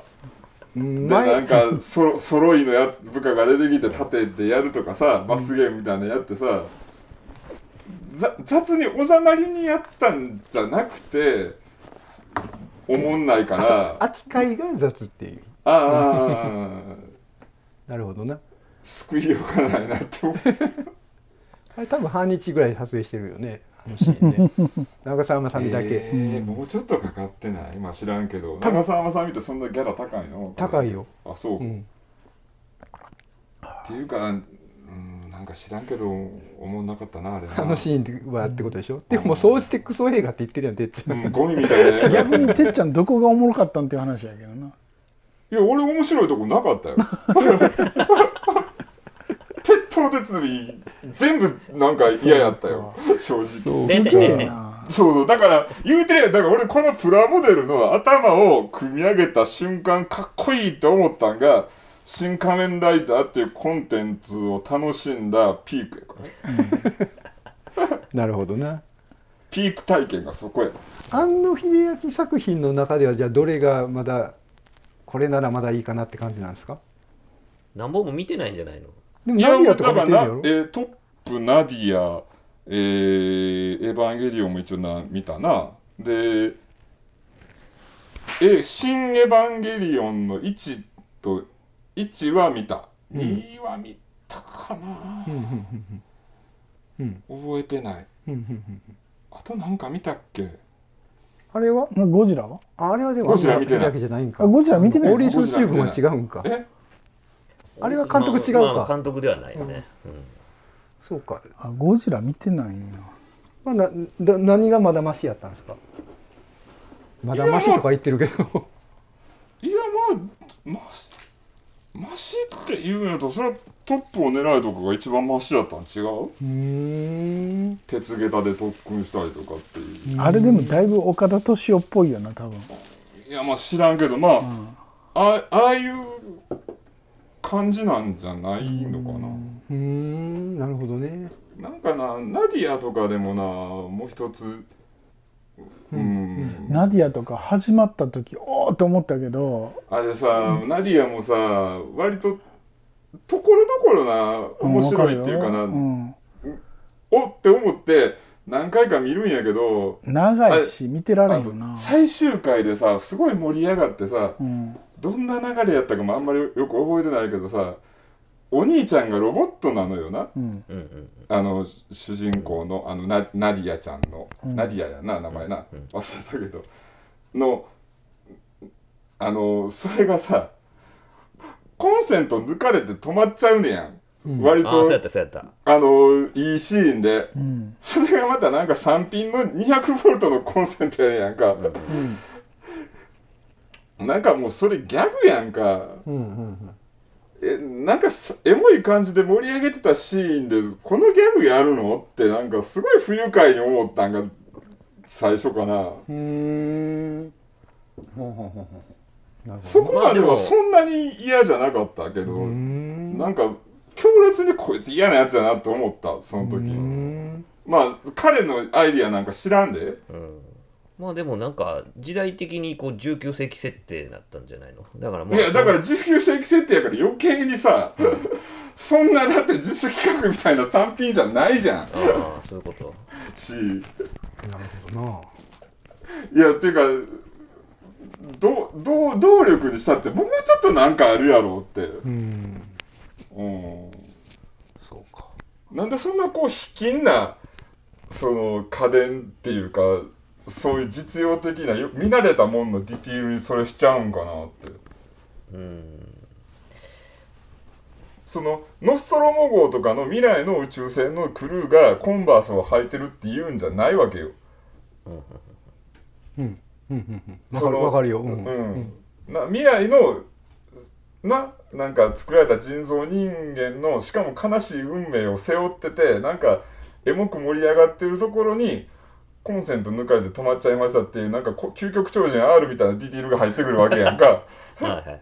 S3: うん
S5: でな
S3: 前
S5: んかそ揃いのやつ部下が出てきて縦でやるとかさ罰ゲームみたいなのやってさざ雑におざなりにやったんじゃなくておもんないから
S3: 扱いが雑っていう
S5: ああ
S3: なるほどな
S5: 救いようがないなって思う
S3: あれ多分半日ぐらい撮影してるよねシーンね。長澤まさみだけ、
S5: えーもうちょっとかかってない？今知らんけど。長澤まさみってそんなギャラ高いの？
S3: 高いよ、
S5: あそう、っ
S3: うん、
S5: ていうかうんなんか知らんけどおもんなかったなあれな。
S3: あのシーンはってことでしょ、でももう総じてクソ映画って言ってるやんてっちゃん。
S5: うん、ゴミみたいな。
S4: 逆にてっちゃんどこがおもろかったんっていう話やけどな。い
S5: や俺面白いとこなかったよ 鉄頭鉄尾全部なんか嫌やったよ。正直
S1: でで
S4: すげ
S1: で
S4: えな
S5: そうそう。だから言うてるやんだから俺このプラモデルの頭を組み上げた瞬間かっこいいって思ったんが「新仮面ライダー」っていうコンテンツを楽しんだピークやから。ね
S3: なるほどな。
S5: ピーク体験がそこや。
S3: 庵野秀明作品の中ではじゃあどれがまだこれならまだいいかなって感じなんですか？
S1: 何本も見てないんじゃないの？
S3: でもナディアとか見てるんやろ？
S5: いやだからな。えートップナディア、えーエヴァンゲリオンも一応な見たな。でえ新エヴァンゲリオンの1と1は見た、
S3: うん。
S5: 2は見たかな。
S3: うん、
S5: 覚えてない。あとなんか見たっけ？
S3: あれは？
S4: ゴジラは？
S3: ああれはでも
S5: ゴジラ見てない。
S3: だけじゃないんか。
S4: あゴジラ見てないの？
S3: オーリース宇宙軍は違うんか。
S5: え？
S3: あれは監督違うか。
S1: まあまあ監督ではないよね、うん。
S3: そうか、
S4: あゴジラ見てないんや
S3: まあ、なだ何がまだマシやったんですか？まだマシとか言ってるけど。
S5: いやまあマシマシって言うんやとそれはトップを狙いとかが一番マシやったん違う？
S3: うーん。
S5: 鉄下駄で特訓したりとかっていう。
S4: あれでもだいぶ岡田敏夫っぽいよな多分、
S5: いやまあ知らんけどまあ、
S4: うん。
S5: あああいう感じなんじゃないのかな、
S3: うーんなるほどね。
S5: なんかなナディアとかでもなもう一つ。うん、
S4: ナディアとか始まった時おおと思ったけど。
S5: あれさナディアもさ割とところどころな面白いっていうかな、
S4: うん。
S5: おって思って何回か見るんやけど
S4: 長いし見てられんよな、
S5: 最終回でさすごい盛り上がってさ
S4: うん、
S5: どんな流れやったかもあんまりよく覚えてないけどさお兄ちゃんがロボットなのよな。
S4: うん。
S5: あの主人公のあのナナディアちゃんの、
S4: うん。
S5: ナディアやな名前な、
S1: うん
S5: 忘れたけど。のあのそれがさコンセント抜かれて止まっちゃうねやん、
S3: うん。
S5: 割
S1: ああそうやっ
S5: と
S1: たそうやった。
S5: あのいいシーンで。
S4: うん。
S5: それがまたなんか3ピンの200ボルトのコンセントやねやんか、
S3: うん
S5: なんかもうそれギャグやんか。
S3: うんうん
S5: えなんかさエモい感じで盛り上げてたシーンでこのギャグやるのってなんかすごい不愉快に思ったんが最初かな。
S3: うん
S5: そこまではそんなに嫌じゃなかったけど、
S3: うん。
S5: なんか強烈にこいつ嫌なやつやなって思ったその時。
S3: うん。
S5: まあ彼のアイディアなんか知らんで。
S1: うんまあでもなんか時代的にこう19世紀設定だったんじゃないの？だからまあ
S5: いやだから19世紀設定やから余計にさ そんなだって実企画みたいな3品じゃないじゃん。
S1: ああそういうこと。
S5: し。
S3: なるほどな。い
S5: やっていうかどど動力にしたってもうちょっとなんかあるやろうって。
S3: うん。
S5: うん。
S3: そうか。
S5: なんでそんなこう卑近なその家電っていうかそういう実用的なよ見慣れたもんのディティールにそれしちゃうんかなって。
S1: うん。
S5: そのノストロモ号とかの未来の宇宙船のクルーがコンバースを履いてるっていうんじゃないわけよ。
S3: うん。うん。うん。うん。わ
S5: その
S3: かるわかるよ。う
S5: うん。ん。な未来のななんか作られた人造人間のしかも悲しい運命を背負っててなんかエモく盛り上がってるところにコンセント抜かれて止まっちゃいましたっていうなんかこ究極超人 R みたいなディティールが入ってくるわけやんか。
S1: はいはいはい。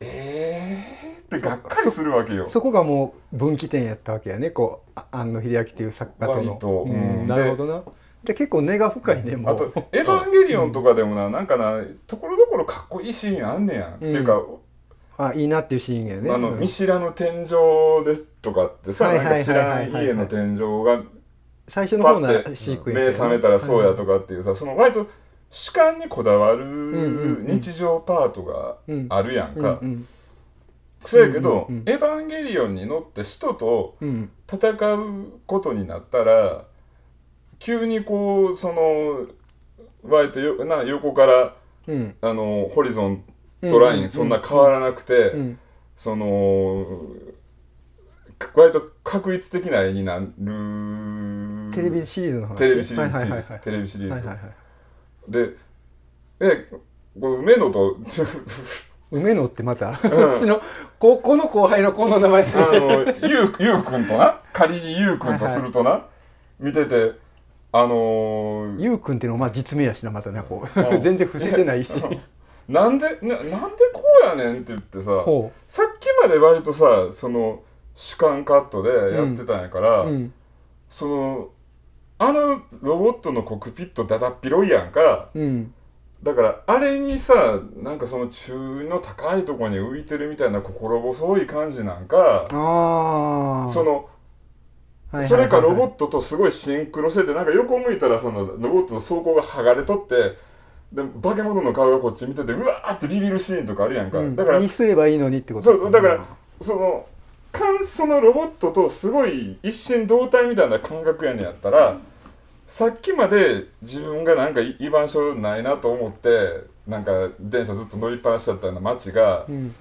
S5: えー？ってがっかりするわけよ。
S3: そこがもう分岐点やったわけやね。こうあ庵野秀明っていう作家との。
S5: 割と。
S3: う
S5: うん。
S3: んなるほどな。じゃあ結構根が深いねもう。
S5: あと「エヴァンゲリオン」とかでもな、なんかなところどころかっこいいシーンあんねやん、っていうか
S3: あいいなっていうシーンやね。
S5: あの
S3: うん。
S5: 見知らぬ天井ですとかってさ、
S3: はい。
S5: なんか知らない家の天井が
S3: 最初の方の
S5: パッて
S3: シークエンスやね
S5: 目覚めたらそうやとかっていうさ、その割と主観にこだわる日常パートが
S3: うん
S5: あるやん
S3: うん
S5: か。
S3: うん
S5: そやけど、エヴァンゲリオンに乗って使徒と
S3: うん。
S5: 戦うことになったら急にこうその割とよな横から
S3: うん。
S5: あのホリゾントラインそんな変わらなくて、
S3: うん。
S5: その割と確率的な絵になる
S3: テレビシリーズの話。
S5: テレビシリーズ、
S3: はいはいはいはい。
S5: テレビシリーズ、
S3: はいはいはい。
S5: でえこれ梅野と
S3: 梅野ってまたうちの高校の後輩の子の名前。
S5: あのゆうゆうくんとな？仮にゆうくんとするとな、見ててあのー
S3: ゆうくんっていうのはまあ実名やしなまたねこ
S5: う。
S3: うん。全然伏せてないし。
S5: なんでななんでこうやねんって言ってさ
S3: ほ
S5: さっきまで割とさその主観カットでやってたんやから、
S3: ううん。
S5: そのあのロボットのコックピットだだっ広いやんか。
S3: うん。
S5: だからあれにさなんかその中の高いところに浮いてるみたいな心細い感じなんか。そのそれかロボットとすごいシンクロしててなんか横向いたらそのロボットの走行が剥がれとってで化け物の顔がこっち見ててうわーってビビるシーンとかあるやんか、
S3: うん。
S5: だから
S3: にすればいいのにってこと。
S5: そうだからその感そのロボットとすごい一心同体みたいな感覚やねんやったら、さっきまで自分がなんか居場所ないなと思ってなんか電車ずっと乗りっぱなしだったような街が、
S3: うん。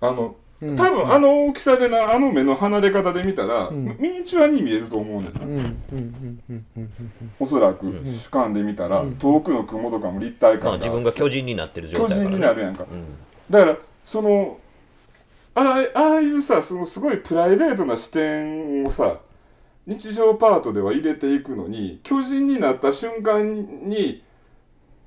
S5: あの
S3: うん。
S5: 多分あの大きさでなあの目の離れ方で見たら、
S3: ん。
S5: ミニチュアに見えると思うねんな、おそらく主観で見たら、遠くの雲とかも立体感が
S1: まあ自分が巨人になってる状
S5: 巨人
S1: 態だから、ね、
S5: になるやんか。
S1: うん。
S5: だからそのああいうさそのすごいプライベートな視点をさ日常パートでは入れていくのに巨人になった瞬間に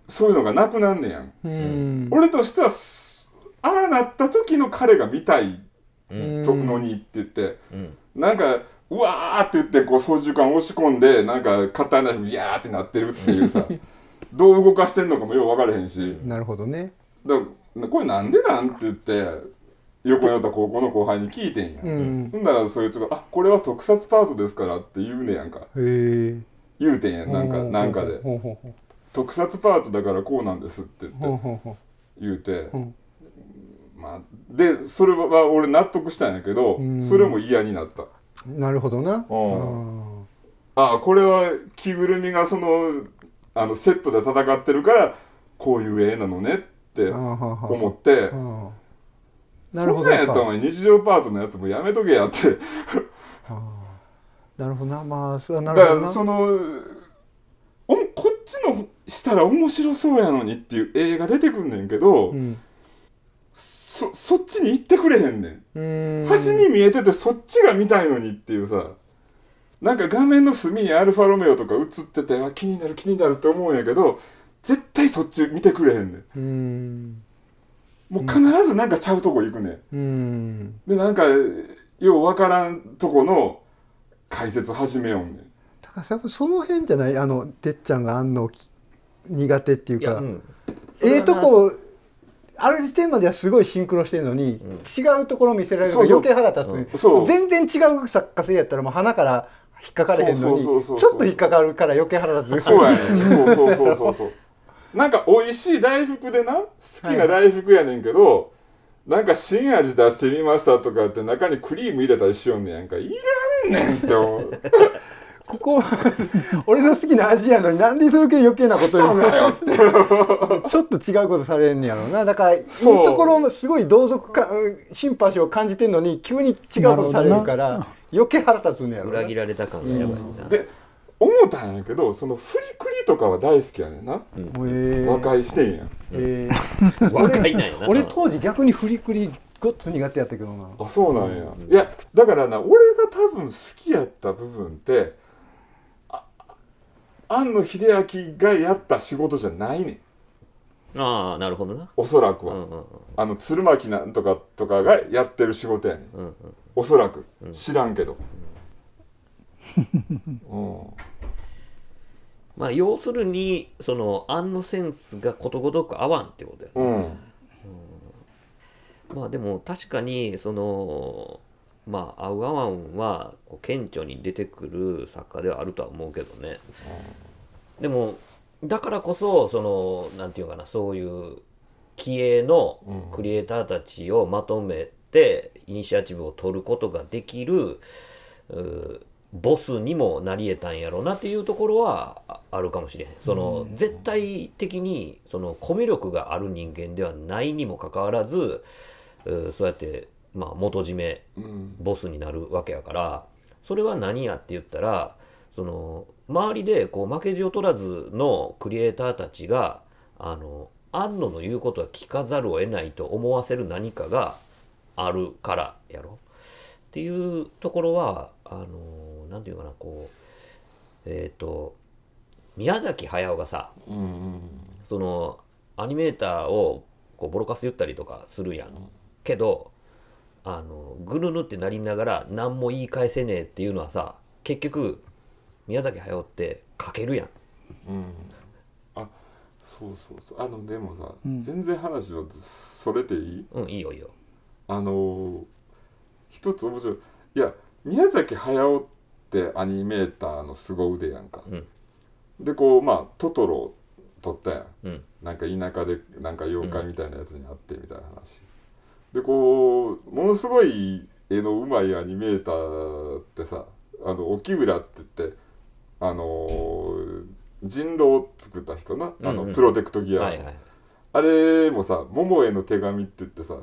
S5: そういうのがなくなんねやん、
S3: うん。
S5: 俺としてはすああなった時の彼が見たい
S1: うん。
S5: とのにって言って、
S1: うん。
S5: なんかうわーって言ってこう操縦桿押し込んでなんか硬いナイフビヤーってなってるっていうさ どう動かしてんのかもよう分からへんし、
S3: なるほどね。
S5: だからこれなんでなん？って言って横におった高校の後輩に聞いてんや、
S3: うん。
S5: ほんならそいつが「あこれは特撮パートですから」って言うねやんか。
S3: へえ
S5: 言うてんやんなんかなんかで。
S3: ほうほうほう「
S5: 特撮パートだからこうなんです」って言って言うて、
S3: うん。
S5: まあでそれは俺納得したんやけど、
S3: うん。
S5: それも嫌になった。
S3: うなるほどな。
S5: ああこれは着ぐるみがそのあのセットで戦ってるからこういう絵なのねって
S3: あはは
S5: 思って
S3: うんなるほど。
S5: そんなんやったらお
S3: か
S5: 前日常パートのやつもやめとけやって。
S3: なるほどな。まあそな
S5: だから
S3: るほどな。
S5: そのおこっちのしたら面白そうやのにっていう映画出てくんねんけど、
S3: うん。
S5: そそっちに行ってくれへんねん。端に見えててそっちが見たいのにっていうさ。なんか画面の隅にアルファロメオとか映っててあ気になる気になるって思うんやけど絶対そっち見てくれへんねん。
S3: うーん
S5: もう必ずなんかちゃうとこ行くね。ん
S3: うーん。
S5: でなんかようわからんとこの解説始めよんね。ん
S3: だからそその辺じゃないあのてっちゃんがあんのき苦手っていうか
S1: うん。
S3: ええとこある時点まではすごいシンクロしてるのに、違うところ見せられるの余計腹立つ、
S5: うん。そう。
S3: 全然違う作家性やったらもう鼻から引っかかれへんのにちょっと引っかかるから余計腹立つ。
S5: そうやねん。そうそうそうそうそうなんか美味しい大福でな好きな大福やねんけど、なんか新味出してみましたとかって中にクリーム入れたりしよんねんやんか。いらんねんって思う。
S3: ここ俺の好きな味やのになんでそれ余計なこと言うの？ちょっと違うことされんねやろな。だからいいところもすごい同族かシンパシーを感じてんのに急に違うことされるから余計腹立つんねやろな。
S1: 裏切られた感がやばいな、
S5: で思ったんやけどそのフリクリとかは大好きやねんな、和解してんやん。
S3: えー。
S1: 若いなんやな。
S3: 俺当時逆にフリクリごっつ苦手やったけどな。
S5: あそうなんや、
S1: うん。
S5: いやだからな俺が多分好きやった部分ってあ庵野秀明がやった仕事じゃないねん。
S1: ああなるほどな。
S5: おそらくは、
S1: うんうんうん。
S5: あの鶴巻なんとかとかがやってる仕事やねん。
S1: うんうん。
S5: おそらく。
S1: うん。
S5: 知らんけど、うん
S1: まあ要するにその案のセンスがことごとく合わんってことやね、
S5: うん。
S1: まあでも確かにそのまあ合う合わんは顕著に出てくる作家ではあるとは思うけどね、でもだからこそそのなんていうかなそういう気鋭のクリエイターたちをまとめてイニシアチブを取ることができるうーボスにもなり得たんやろうなっていうところはああるかもしれへん。その絶対的にそのコミュ力がある人間ではないにもかかわらずそうやってまあ元締め
S5: うん。
S1: ボスになるわけやからそれは何やって言ったらその周りでこう負けじを取らずのクリエイターたちがあの安野の言うことは聞かざるを得ないと思わせる何かがあるからやろ。っていうところはあのなんていうかなこうえっ、と宮崎駿がさ
S5: うんうん
S1: そのアニメーターをこうボロカス言ったりとかするやん、けどあのぐぬぬってなりながら何も言い返せねえっていうのはさ結局宮崎駿って書けるやん。
S5: うん。あそうそうそう。あのでもさ、
S4: うん。
S5: 全然話はそれていい？
S1: うんいいよいいよ。
S5: あのー一つ面白い。いや宮崎駿ってアニメーターの凄腕やんか、
S1: うん。
S5: でこうまあトトロを撮ったやん。
S1: うん。
S5: なんか田舎でなんか妖怪みたいなやつに会ってみたいな話、でこうものすごい絵のうまいアニメーターってさあの沖浦って言ってあのー人狼を作った人な。あの、
S1: うん。うん
S5: プロテクトギア、
S1: はいはい。
S5: あれもさ「桃への手紙」って言ってさ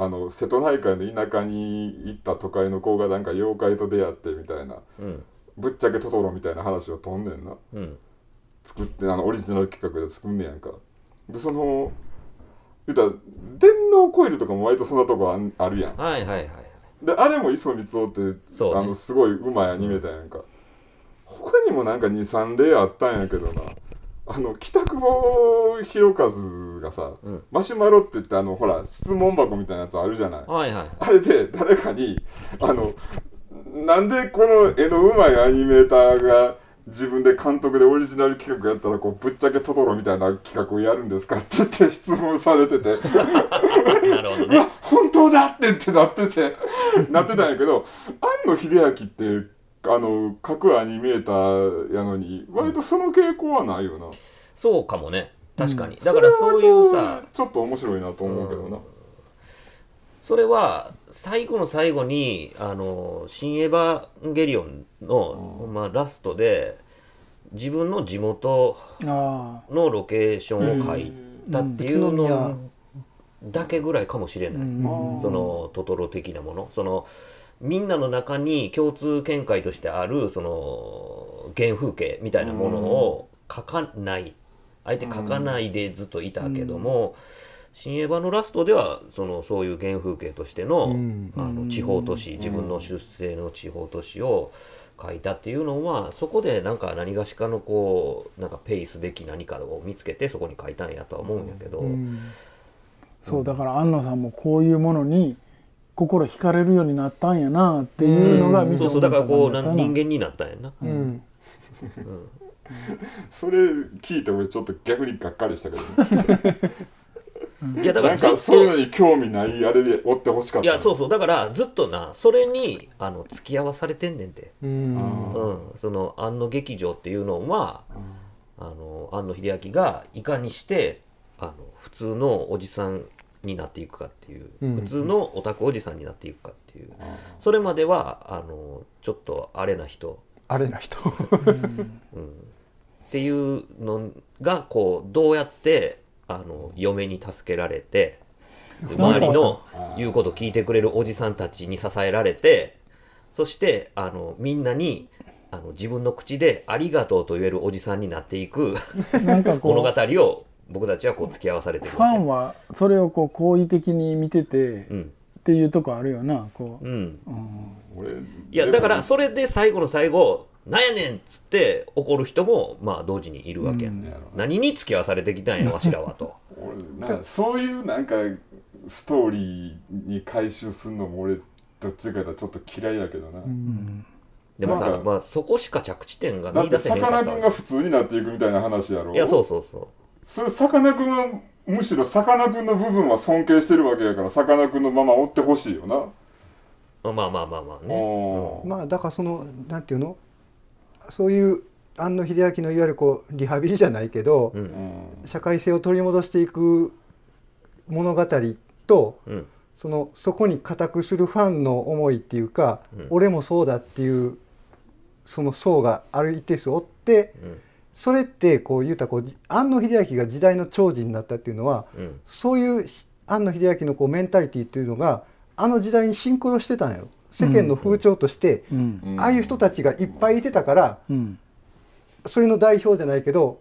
S5: あの瀬戸内海の田舎に行った都会の子がなんか妖怪と出会ってみたいな
S1: うん。
S5: ぶっちゃけトトロみたいな話を飛んねんな。
S1: うん。
S5: 作ってあのオリジナル企画で作んねやんか。でその言うたら電脳コイルとかも割とそんなとこあんあるやん。
S1: はいはいはい
S5: であれも磯光雄って、
S1: そうね。
S5: あのすごいうまいアニメーターやんか、他にもなんか23例あったんやけどなあの北久保博和がさ、
S1: うん。
S5: マシュマロって言ってあのほら質問箱みたいなやつあるじゃない。
S1: はいはい
S5: あれで誰かにあのなんでこの絵のうまいアニメーターが自分で監督でオリジナル企画やったらこうぶっちゃけトトロみたいな企画をやるんですかって言って質問されてて。
S1: なるほど
S5: うわ
S1: ね
S5: 本当だってってなってて。なってたんやけど庵野秀明ってあの各アニメーターやのに割とその傾向はないよな、
S1: そうかもね。確かに、だからそういうさ
S5: ちょっと面白いなと思うけどな、
S1: それは最後の最後に「あの新エヴァンゲリオンの」まあ、ラストで自分の地元
S4: あ
S1: のロケーションを描いたっていうのだけぐらいかもしれ
S4: あ、
S1: ない、
S4: うん。
S1: そのトトロ的なもの。そのみんなの中に共通見解としてあるその原風景みたいなものを描かない。あえて描かないでずっといたけども、新エヴァのラストではそのそういう原風景としての,、
S3: うん。
S1: あの地方都市自分の出生の地方都市を描いたっていうのはそこでなんか何がしかのこうなんかペイすべき何かを見つけてそこに描いたんやとは思うんやけど、
S3: うん。
S4: そうだから安野さんもこういうものに心惹かれるようになったんやなっていうのが見て
S1: そうそうだからこうな人間になったんやな。
S3: うん。
S5: それ聞いて俺ちょっと逆にがっかりしたけど、ね、
S1: いやだか
S5: なん
S1: らずっと
S5: かそういうのに興味ないあれで追ってほしかった
S1: いやそうそう。だからずっとなそれにあの付き合わされてんねんて、
S3: うん。
S1: うん、その庵野劇場っていうのは、あの庵野秀明がいかにしてあの普通のおじさんになっていくかっていう、
S3: うん
S1: 普通のオタクおじさんになっていくかっていう、それまではあのちょっとあれな人、
S3: あれな人。
S1: うん、っていうのがこうどうやってあの嫁に助けられてで周りの言うこと聞いてくれるおじさんたちに支えられてそしてあのみんなにあの自分の口で「ありがとう」と言えるおじさんになっていく 物語
S4: う
S1: を僕たちはこう付き合わされてる
S4: ファン
S1: わ
S4: はそれをこう好意的に見てて
S1: け。うん。
S4: っていうとこあるよなこう、
S1: うん、
S4: うん。
S5: 俺
S1: いやだからそれで最後の最後「なんやねん!」っつって怒る人もまあ同時にいるわけ。や、
S4: うん。
S1: 何に付き合わされてきたんやわしらはと。
S5: 俺なんかそういうなんかストーリーに回収するのも俺どっちかというとちょっと嫌いやけどな、
S4: うん。
S1: でもさまあ、そこしか着地点が
S5: だって
S1: 見出せへん
S5: さかなクンが
S1: かったわ
S5: 普通になっていくみたいな話やろ？
S1: いやそうそうそう
S5: それさかなクンはむしろさかなクンの部分は尊敬してるわけやからさかなクンのまま追ってほしいよな。
S1: まあまあまあまあまあね。
S5: おー
S3: まあだからそのなんていうの？そういう庵野秀明のいわゆるこうリハビリじゃないけど、
S1: うん
S5: うん。
S3: 社会性を取り戻していく物語と
S1: うん。
S3: そのそこに固くするファンの思いっていうか、
S1: うん。
S3: 俺もそうだっていうその層がある一定数おって
S1: うん
S3: それってこう言うたらこう庵野秀明が時代の寵児になったっていうのは
S1: うん。
S3: そういう庵野秀明のこうメンタリティっていうのがあの時代にシンクロしてたんやろ世間の風潮として、
S4: うん。
S5: うん。
S3: ああいう人たちがいっぱいいてたから
S4: うん。
S3: それの代表じゃないけど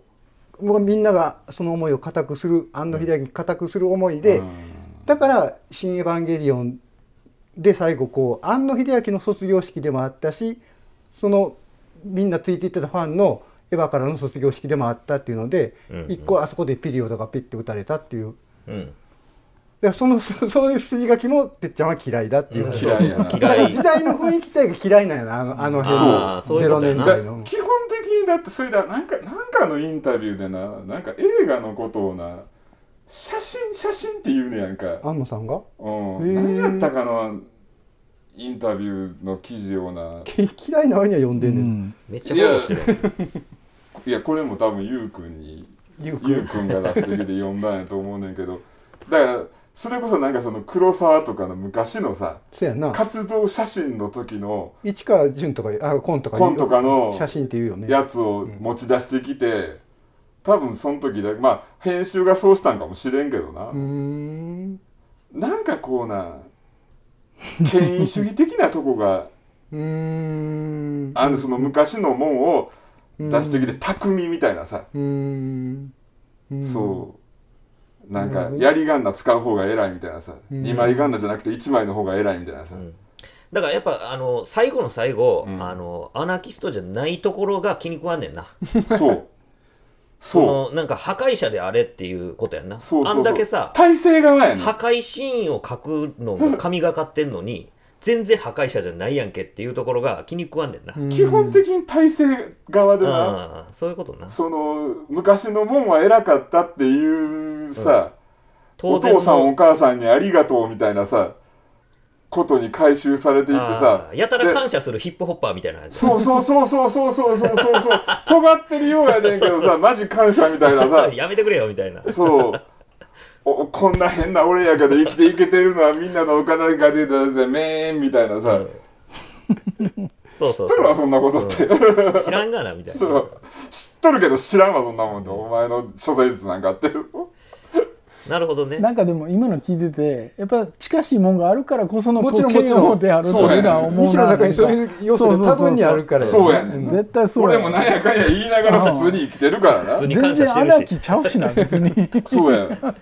S3: もうみんながその思いを固くする庵野秀明に固くする思いで、
S5: うん。
S3: だから「新エヴァンゲリオン」で最後こう庵野秀明の卒業式でもあったしそのみんなついていってたファンのエヴァからの卒業式でもあったっていうので、
S1: うん
S3: 一個あそこでピリオドがピッて打たれたっていう。
S1: うん。
S3: でそのそそういう筋書きもてっちゃんは嫌いだっていう、
S1: うん。
S3: だ
S5: 嫌い。や
S3: 時代の雰囲気自体が嫌いなんやなあのあの
S1: あーそういう
S3: 0
S1: ことやな
S5: だ
S3: 年代の。
S5: 基本的にだってそれだなんかなんかのインタビューでななんか映画のことをな写真写真って言うねやんか、
S3: 安野さんが？
S5: うん、何やったかなインタビューの記事をな。
S3: 嫌いな割には読ん
S4: う
S3: でんねん、
S4: ん。
S1: めっちゃフォローしてる。
S5: いやこれも多分ゆうくんに
S3: ゆうくん
S5: が出してきて読んだんやと思うねんけど。だからそれこそなんかその黒沢とかの昔のさ
S3: そやな。
S5: 活動写真の時の
S3: 市川淳とかあコンとか
S5: コンとかの
S3: 写真って言うよね。
S5: やつを持ち出してきて多分その時でまあ編集がそうしたんかもしれんけどな、
S3: うーん。
S5: なんかこうな権威主義的なとこが
S3: うーん。
S5: あのその昔のもんを
S3: 出
S5: 出してきて匠みたいなさ、
S3: うーん。うん。
S5: そう。なんか
S3: うん
S5: やりがんな使う方が偉いみたいなさ、
S3: うん。
S5: 2枚がんなじゃなくて1枚の方が偉いみたいなさ、
S1: うん。だからやっぱあの最後の最後、
S5: うん。
S1: あのアナキストじゃないところが気に食わんねんな。
S5: そう。
S1: そのなんか破壊者であれっていうことやんな。
S5: そうそうそう。
S1: あんだけさ、
S5: 体制側やねん。
S1: 破壊シーンを描くのが神がかってんのに、全然破壊者じゃないやんけっていうところが気に食わんねんな、
S3: うん。
S5: 基本的に体制側でな、
S1: そういうことな。
S5: その昔のもんは偉かったっていうさ、お
S1: 当然の
S5: 父さんお母さんにありがとうみたいなさことに回収されていってさ
S1: やたら感謝するヒップホッパーみたいなやつ。
S5: そうそうそうそうそうそうそうそうそう尖ってるようやねんけどさマジ感謝みたいなさ
S1: やめてくれよみたいな
S5: そうおこんな変な俺やけど生きていけてるのはみんなのお金が出たぜめーんみたいなさ、
S1: そうそう
S5: 知っとるわそんなことって、
S1: 知らんがなみたいな。
S5: そう。知っとるけど知らんわそんなもんって、お前の所在術なんかあって。る
S1: なるほどね。
S4: なんかでも今の聞いててやっぱ近しいもんがあるからこその
S3: もちろん
S4: こう嫌悪であるというのは思うな。
S3: 西の中にそういう要素が多分にあるから
S5: そうやねん
S4: 絶対そうや
S5: 俺もなんやかんや言いながら普通に生きてるからな。
S4: 全然アナキー。ちゃうしな別に。
S5: そうや
S1: だ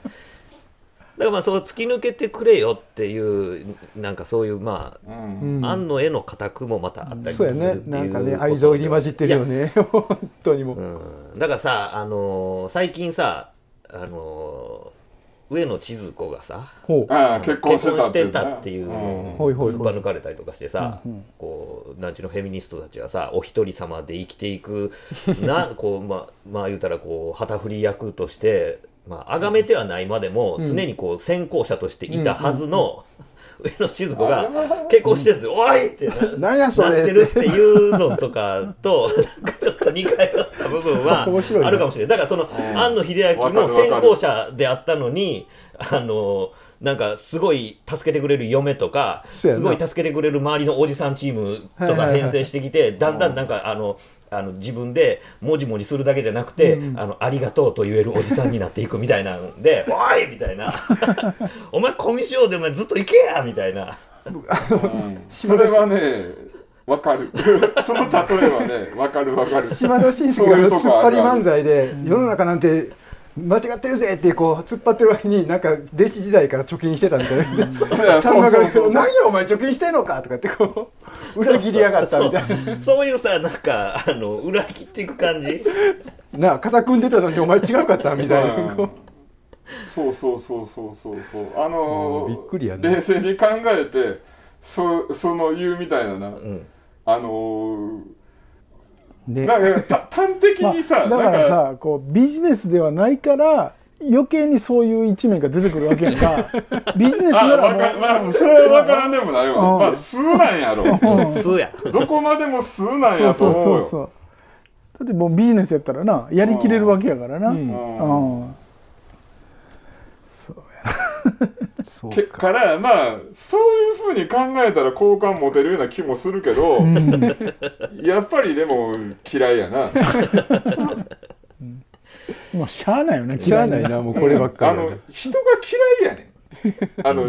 S1: からまあそう突き抜けてくれよっていうなんかそういうまあ、
S5: うん。
S3: うん
S1: 庵野への家宅もまたあったりするっていう
S3: ね。なんかね愛情入り混じってるよね。本当にもう。
S1: ん、だからさあのー最近さあのー上野千鶴子がさ
S5: 結婚してたって
S1: いうの
S5: うん。
S3: ほいほいほい。
S1: すっぱ抜かれたりとかしてさ、こうなんちゅうのフェミニストたちはさお一人様で生きていくな こうままあ言うたらこう旗振り役としてまあ崇めてはないまでも、
S3: うん。
S1: 常にこう先行者としていたはずの、上野千鶴子が結婚してて「おい!」ってな
S3: なんやそれ。
S1: なってるっていうのとかと なんかちょっと似通った部分は あるかもしれない。だからその
S5: ん。
S1: 庵野秀明も先行者であったのにあのなんかすごい助けてくれる嫁とかすごい助けてくれる周りのおじさんチームとか編成してきてだんだんなんかあのあの自分でもじもじするだけじゃなくて、
S3: うん
S1: あのありがとうと言えるおじさんになっていくみたいなんで「おい!」みたいな「お前コミュ障でお前ずっと行けや!」みたいな。
S5: うんそれはねわかる その例えはねわかるわかる
S3: 島田紳介が突っ張り漫才で世の中なんて間違ってるぜってこう突っ張ってる割になんか弟子時代から貯金してたみたいな。
S5: や
S3: さんまが
S5: そうそうそう
S3: 何やお前貯金してんのか」とかってこう 裏切りやがったみたいな。
S1: そういうさなんかあの裏切っていく感じ。
S3: なあ肩組んでたのにお前違うかったみたいな。こ
S5: そう。そうそうそうそうそう。あのー
S3: うんびっくりやね
S5: 冷静に考えてそその言うみたいなな。
S1: うん。
S5: あのー
S3: うね
S5: なんかた端的
S4: まあ
S5: にさ、
S4: だからさこうビジネスではないから余計にそういう一面が出てくるわけやんか。ビジネス
S5: あ
S4: なら
S5: まあそれは分からんでもないわ、
S4: うん。
S5: まあ数なんやろ。
S1: 数や。
S5: どこまでも数なん
S4: そうそう
S5: やと思うよ。
S4: そうそうだってもうビジネスやったらなやりきれるわけやからな。
S3: うん。
S4: うん。
S5: うん
S4: そう
S3: そう
S5: けからまあそういうふうに考えたら好感持てるような気もするけど、やっぱりでも嫌いやな。
S4: もうしゃあないよね
S3: 知らないな。もうこればっか
S5: あの
S3: りやね
S5: 人が嫌いやねん。あの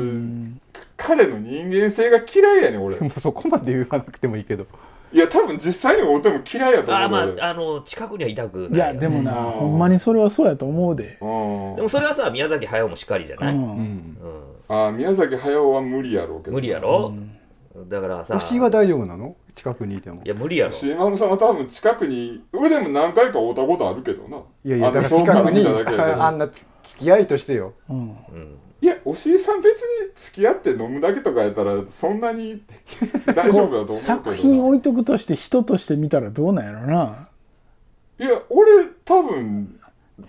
S5: 彼の人間性が嫌いやねん俺。
S3: もうそこまで言わなくてもいいけど
S5: いや多分実際に会うても嫌いやと思う
S1: あーま
S5: 俺
S1: ああの近くにはいたくない
S4: いやでもな
S5: うん。
S4: ほんまにそれはそうやと思うで。
S5: うん。
S1: でもそれはさ宮崎駿もしっかりじゃない、
S4: う
S1: うん。
S3: うん。
S5: あ宮崎駿は無理やろうけど
S1: 無理やろ、だからさ
S3: 星は大丈夫なの？近くにいても。
S1: いや無理やろ。
S5: シーマムさんは多分近くに俺でも何回か会うたことあるけどな。い
S3: やいやだから近くにあんな付き合いとしてよ。
S4: うん。
S1: うん
S5: いや押井さん別に付き合って飲むだけとかやったらそんなに 大丈夫だと思うけどな。
S4: 作品置いとくとして人として見たらどうなんやろない
S5: や俺多分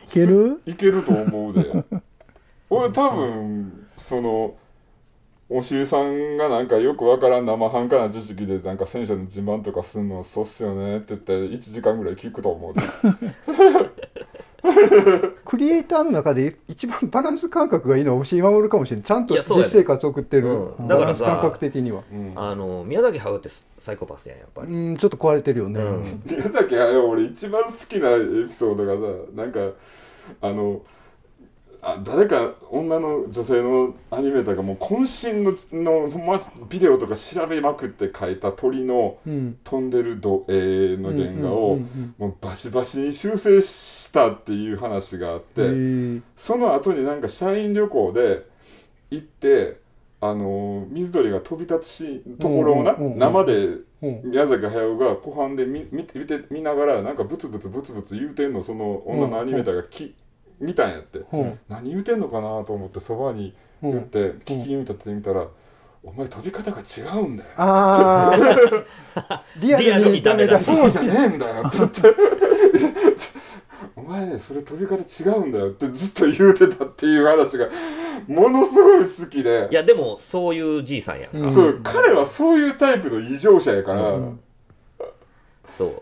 S4: いける？
S5: いけると思うで。俺多分その押井さんがなんかよくわからん生半可な知識でなんか戦車の自慢とかすんのそうっすよねって言って1時間ぐらい聞くと思うで
S3: クリエイターの中で一番バランス感覚がいいのは押井守かもしれないちゃんと実生活を送ってる
S1: うん。
S3: バランス感覚的には。
S5: うん
S1: あの宮崎駿ってサイコパスやんやっぱり、
S3: うんちょっと壊れてるよね、
S1: うん。
S5: 宮崎駿俺一番好きなエピソードがさなんかあのあ誰か女の女性のアニメーターがもう渾身ののまビデオとか調べまくって描いた鳥の
S3: うん。
S5: 飛んでるど絵の原画をもうバシバシに修正したっていう話があって、その後になんか社員旅行で行ってあの水鳥が飛び立つしところをな、生で
S3: うん。
S5: 宮崎駿が湖畔で見見て見ながらなんかブツブツブツブツ言うてんのその女のアニメーターがき、見たんやって、
S3: う。ん
S5: 何言うてんのかなと思ってそばに
S3: う。ん
S5: 言って聞き耳立ててみたら、お前飛び方が違うんだよ。
S3: ああ リア
S1: ル
S3: ルに
S1: にダメだ。
S5: そうじゃねえんだよって。言ってお前ねそれ飛び方違うんだよってずっと言うてたっていう話がものすごい好きで。
S1: いやでもそういうじいさんやんか、
S3: うん
S5: そう彼はそういうタイプの異常者やから、
S1: うん。そう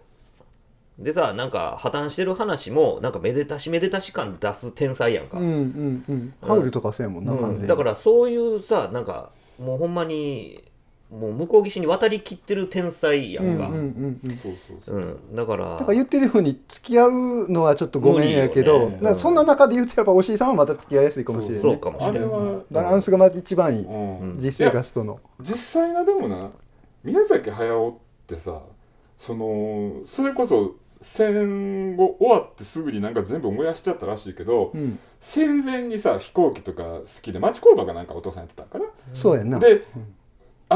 S1: でさなんか破綻してる話もなんかめでたしめでたし感出す天才やんか、
S3: うんうんうん。ハウルとかそうやもんな、
S1: うん。だからそういうさなんかもうほんまにもう向こう岸に渡りきってる天才やんか、
S3: うんうんうんうん。
S5: そうそうそう
S1: う。ん。だから
S3: だから言ってるように付き合うのはちょっとごめんやけど、
S1: ね。
S3: そんな中で言うとやっぱおしいさんはまた付き合いやすいかもしれない、ね、
S1: そう。かもしれない
S5: あれは、
S3: バランスがまた一番いい、
S5: うん。
S1: うん
S3: 実生活との。
S5: 実際なでもな宮崎駿ってさそのそれこそ戦後終わってすぐになんか全部燃やしちゃったらしいけど、
S3: うん。
S5: 戦前にさ飛行機とか好きで町工場がなんかお父さんやってたんかな、
S3: そうやんな。
S5: で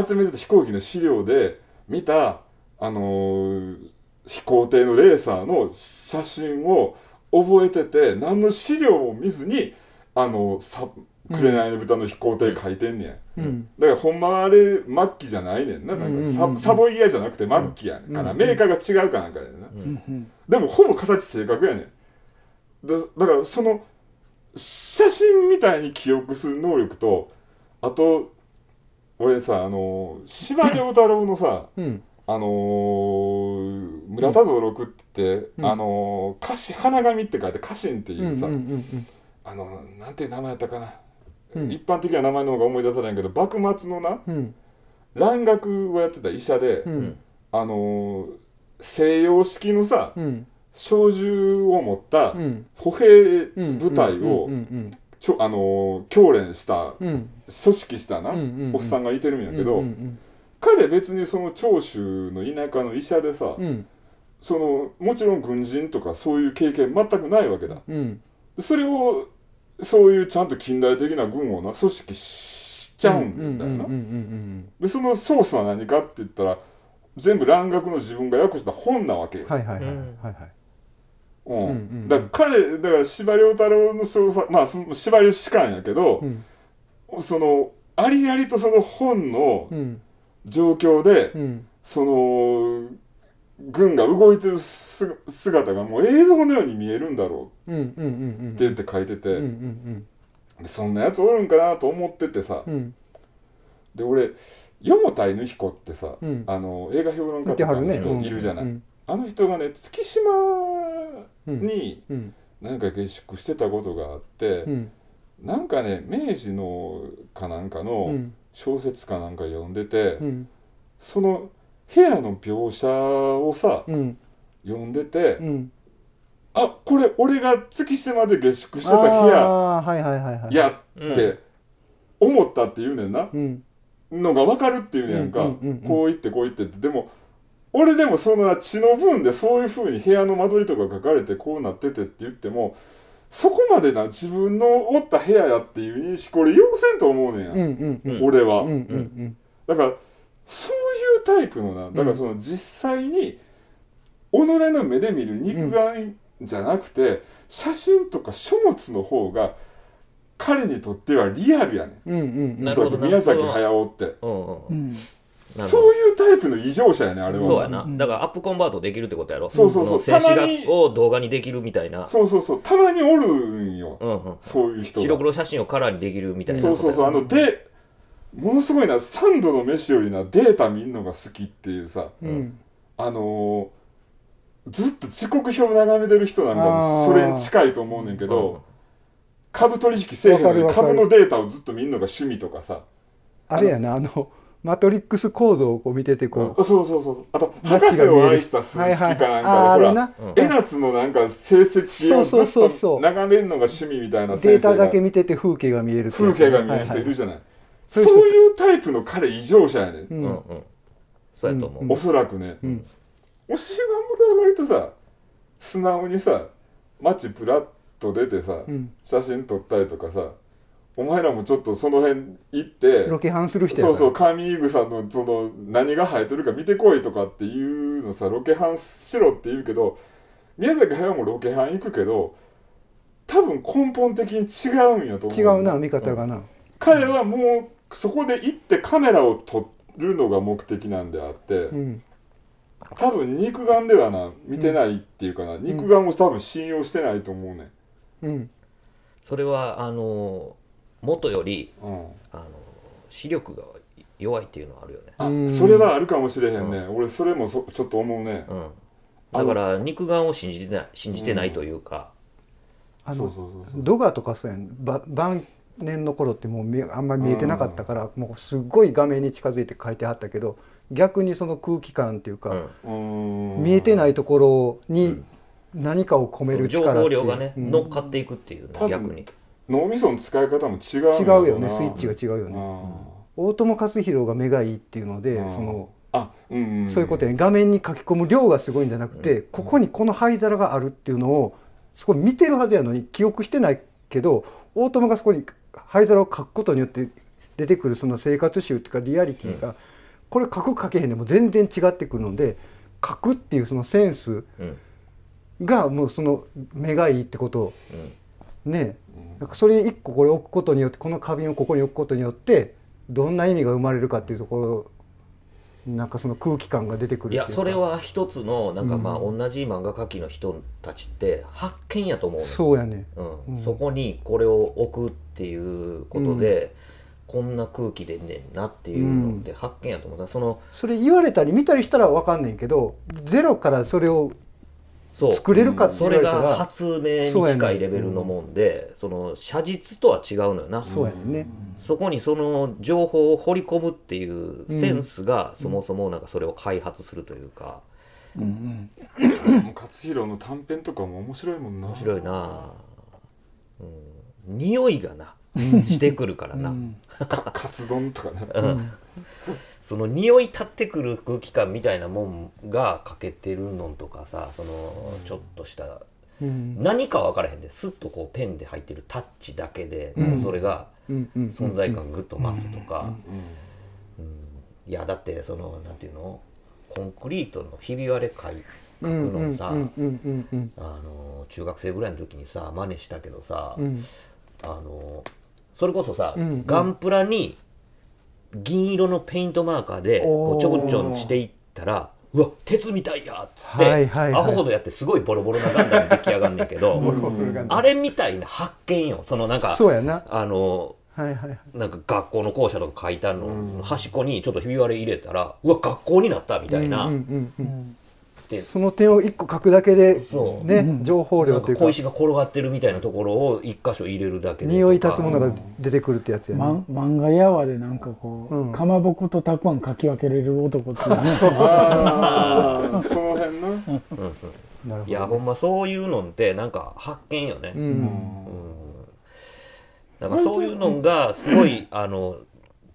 S5: 集めてた飛行機の資料で見たあのー飛行艇のレーサーの写真を覚えてて何の資料も見ずにあのさ紅の豚の飛行艇書いてんねん、
S3: うん。
S5: だからほんまはあれ末期じゃないねんな。なんかサ,、サボイヤじゃなくて末期やねん。から、
S3: うん。
S5: メーカーが違うかなんかやねんな、
S4: うん。うん
S5: でもほぼ形正確やねん。だだからその写真みたいに記憶する能力とあと俺さあの司馬遼太郎のさ
S3: うん。
S5: あのー村田蔵六って言って、
S3: うん。
S5: あのー家臣花紙って書いて家臣って
S3: うん
S5: いうさ、あのなんていう名前やったかな、
S3: うん。
S5: 一般的な名前の方が思い出さないけど幕末のな
S3: うん。
S5: 蘭学をやってた医者で、
S3: うん。うん。
S5: あのー西洋式のさ
S3: うん。
S5: 小銃を持った
S3: うん。
S5: 歩兵
S3: うん。
S5: 部隊をちょあのー教練した組織したな、
S3: うん。うん。うん。
S5: おっさんがいてるんやけど、
S3: うん。うん。
S5: 彼別にその長州の田舎の医者でさ、
S3: うん。
S5: そのもちろん軍人とかそういう経験全くないわけだ。
S3: うん。
S5: それをそういうちゃんと近代的な軍をな組織しちゃうんだよな、でそのソースは何かって言ったら全部蘭学の自分が訳した本なわけよ、
S3: はいはいはい。はい
S1: うん。
S3: はい
S5: うん。
S3: うんうん
S5: だから彼だから司馬遼太郎の小説まあその司馬遼士官やけど
S3: う、ん。
S5: そのありありとその本の
S3: うん。
S5: 状況で、
S3: うん
S5: その軍が動いてるす姿がもう映像のように見えるんだろ
S3: うんうんうんうん
S5: うって言って書いてて、
S3: うんうん
S5: でそんなやつおるんかなと思っててさ、
S3: うん。うん
S5: で俺四田犬彦ってさ、
S3: うん。
S5: あの映画評論家とかの人いるじゃない、
S3: うん。
S5: あの人がね月島
S3: うん。
S5: に
S3: うん。
S5: なんか下宿してたことがあって、
S3: うん。
S5: なんかね明治のかなんか
S3: う
S5: の
S3: ん。
S5: 小説かなんか読んでて、
S3: うん。
S5: その部屋の描写をさ
S3: うん。
S5: 読んでて、
S3: うん
S5: あこれ俺が月島で下宿してた部屋
S3: ああはいはいはいはい。
S5: や
S1: うん
S5: って思ったって言うねんな、
S3: うん。
S5: のが分かるっていうねやんか、
S3: うんうんうんうん。
S5: こう言ってこう言ってって。でも俺でもその血の分でそういうふうに部屋の間取りとか書かれてこうなっててって言ってもそこまでな自分のおった部屋やっていう認識これ要せんと思うねんや、
S3: うんうんうん。
S5: 俺は、
S3: うんうん
S5: だからそういうタイプのなだからその実際に己の目で見る肉眼じゃなくて、写真とか書物の方が彼にとってはリアルやねん。
S3: うんうん。うん
S1: なるほど
S5: そう宮崎駿って。
S1: う。んうん。
S5: そういうタイプの異常者やねあれは。
S1: そうやな、
S4: うん。
S1: だからアップコンバートできるってことやろ。
S5: そうそうそう。
S1: 静止画を動画にできるみたいな。
S5: そうそうそう。たまにおるんよ。
S1: うんうん。
S5: そういう人が。
S1: 白黒写真をカラーにできるみたいな。
S5: そうそうそう。あのでものすごいな3度の飯よりなデータ見んのが好きっていうさ。
S3: うん。
S5: あのーずっと時刻表眺めてる人なんかそれに近いと思うねんけ
S1: うん。
S5: ど、株取引せえへんのに株のデータをずっと見るのが趣味とかさ、
S3: あれやなあのマトリックスコードをこう見ててこう
S5: あそうそうそうそう。あと博士を
S3: チが見える
S5: 愛した数式かなんかで、
S3: はいはいあーあ
S5: ほら
S3: れな。
S1: うん。
S5: 江夏のなんか成績をず
S3: そうそうそう
S5: っと
S3: そう
S5: 眺めるのが趣味みたいな
S3: データだけ見てて風景が見える
S5: 風景が見える人いるじゃない、
S3: はい
S5: そういうタイプの彼異常者やねん、
S3: う
S1: うんんうん。そうやと思う、
S3: うん。
S5: おそらくね、
S3: うん
S5: おしまむらは割とさ素直にさ街プラッと出てさ、
S3: うん。
S5: 写真撮ったりとかさお前らもちょっとその辺行って
S3: ロケハンする人
S5: そうそうカーミーグさんのその何が生えてるか見てこいとかっていうのさロケハンしろって言うけど宮崎駿もロケハン行くけど多分根本的に違うんやと思う
S3: 違うな見方がな。
S5: 彼はもうそこで行ってカメラを撮るのが目的なんであって、
S3: うん
S5: 多分肉眼ではな見てないっていうかな、肉眼を多分信用してないと思うね。
S3: うん。
S1: それはあの元より
S5: ん、うん、
S1: あの視力が弱いっていうのはあるよね、
S5: あ
S3: うん。
S5: それはあるかもしれへんね、俺それもそちょっと思うね、
S1: うん、だから肉眼を信じてない信じてないというか、
S3: あの
S5: そうそうそうそう。
S3: ドガとかそうやん。ば晩年の頃ってもう見あんまり見えてなかったから、もうすっごい画面に近づいて書いてあったけど逆にその空気感っていうか、見えてないところに何かを込める
S1: 情
S3: 力っていう。
S1: 報量がね、
S3: うん。
S1: 乗っかっていくっていう逆に。
S5: 脳みその使い方も違う
S3: 違
S5: の
S3: うよね
S5: な
S3: スイッチが違うよ
S5: う
S3: ね、
S5: ん
S3: 大友克洋が目がいいっていうので、
S5: うん
S3: その
S5: あうん、ん
S3: そういうことやね。画面に書き込む量がすごいんじゃなくて、ここにこの灰皿があるっていうのをそこ見てるはずやのに記憶してないけど大友がそこに灰皿を書くことによって出てくるその生活習っていうかリアリティが、これ書く書けへんでも全然違ってくるので書くっていうそのセンス
S1: うん。
S3: がもうその目がいいってこと。
S1: うん。
S3: ね。なんかそれ一個これ置くことによってこの花瓶をここに置くことによってどんな意味が生まれるかっていうところなんかその空気感が出てくるい
S1: やそれは一つのなんか
S3: うん。
S1: まあ同じ漫画描きの人たちって発見やと思うね
S3: そうやね。
S1: うん。
S3: うん。
S1: そこにこれを置くっていうことで、こんな空気でねんなっていうのって発見やと思う。だからその
S3: それ言われたり見たりしたら分かんねんけどゼロからそれを
S1: そう
S3: 作れるかって
S1: それ
S3: 言われたら
S1: が発明に近いレベルのもんでそ,、の写実とは違うのよな、
S3: そうやねんね。
S1: そこにその情報を掘り込むっていうセンスがそもそもなんかそれを開発するというか、
S4: うんうん。
S5: もう勝弘の短編とかも面白いもんな。
S1: 面白いな。うん。匂いがなしてくるからな、
S5: かカツ丼とかね。
S1: うん。その匂い立ってくる空気感みたいなもんが欠けてるのとかさそのちょっとした
S3: うん。
S1: 何か分からへんですっとこうペンで入ってるタッチだけで
S3: うん。
S1: もうそれが存在感ぐっと増すとか、
S5: うん。
S1: うん。いやだってそのなんていうの？コンクリートのひび割れ書くのさ、中学生ぐらいの時にさ真似したけどさ、
S3: うん。
S1: あのそれこそさ、
S3: うんうん。
S1: ガンプラに銀色のペイントマーカーでこうちょこちょんしていったらうわ鉄みたいやっつって、
S3: はいはいはい。
S1: アホほどやってすごいボロボロなガンダム出来上がんねんけど、あれみたいな発見よ。そのなんか
S3: そうやな。
S1: あの
S3: はいはいはい。
S1: なんか学校の校舎とか書いてあるの、
S5: うん。
S1: 端っこにちょっとひび割れ入れたらうわ学校になったみたいな、
S3: うんうんうんうん
S1: で
S3: その点を一個書くだけで
S1: そう。
S3: ね
S4: うん。
S3: 情報量というか。
S1: 小石が転がってるみたいなところを一箇所入れるだけで
S3: 匂い立つものが出てくるってやつや
S4: ま
S3: ね
S4: 漫画やわでなんかこう、
S3: うん。
S4: かまぼことたくあんかき分けれる男っていうね。
S5: ああその辺な。
S1: うん。うん
S3: なるほど。
S1: いやほんまそういうのってなんか発見よね、
S3: う
S1: うん。んだからそういうのがすごいあの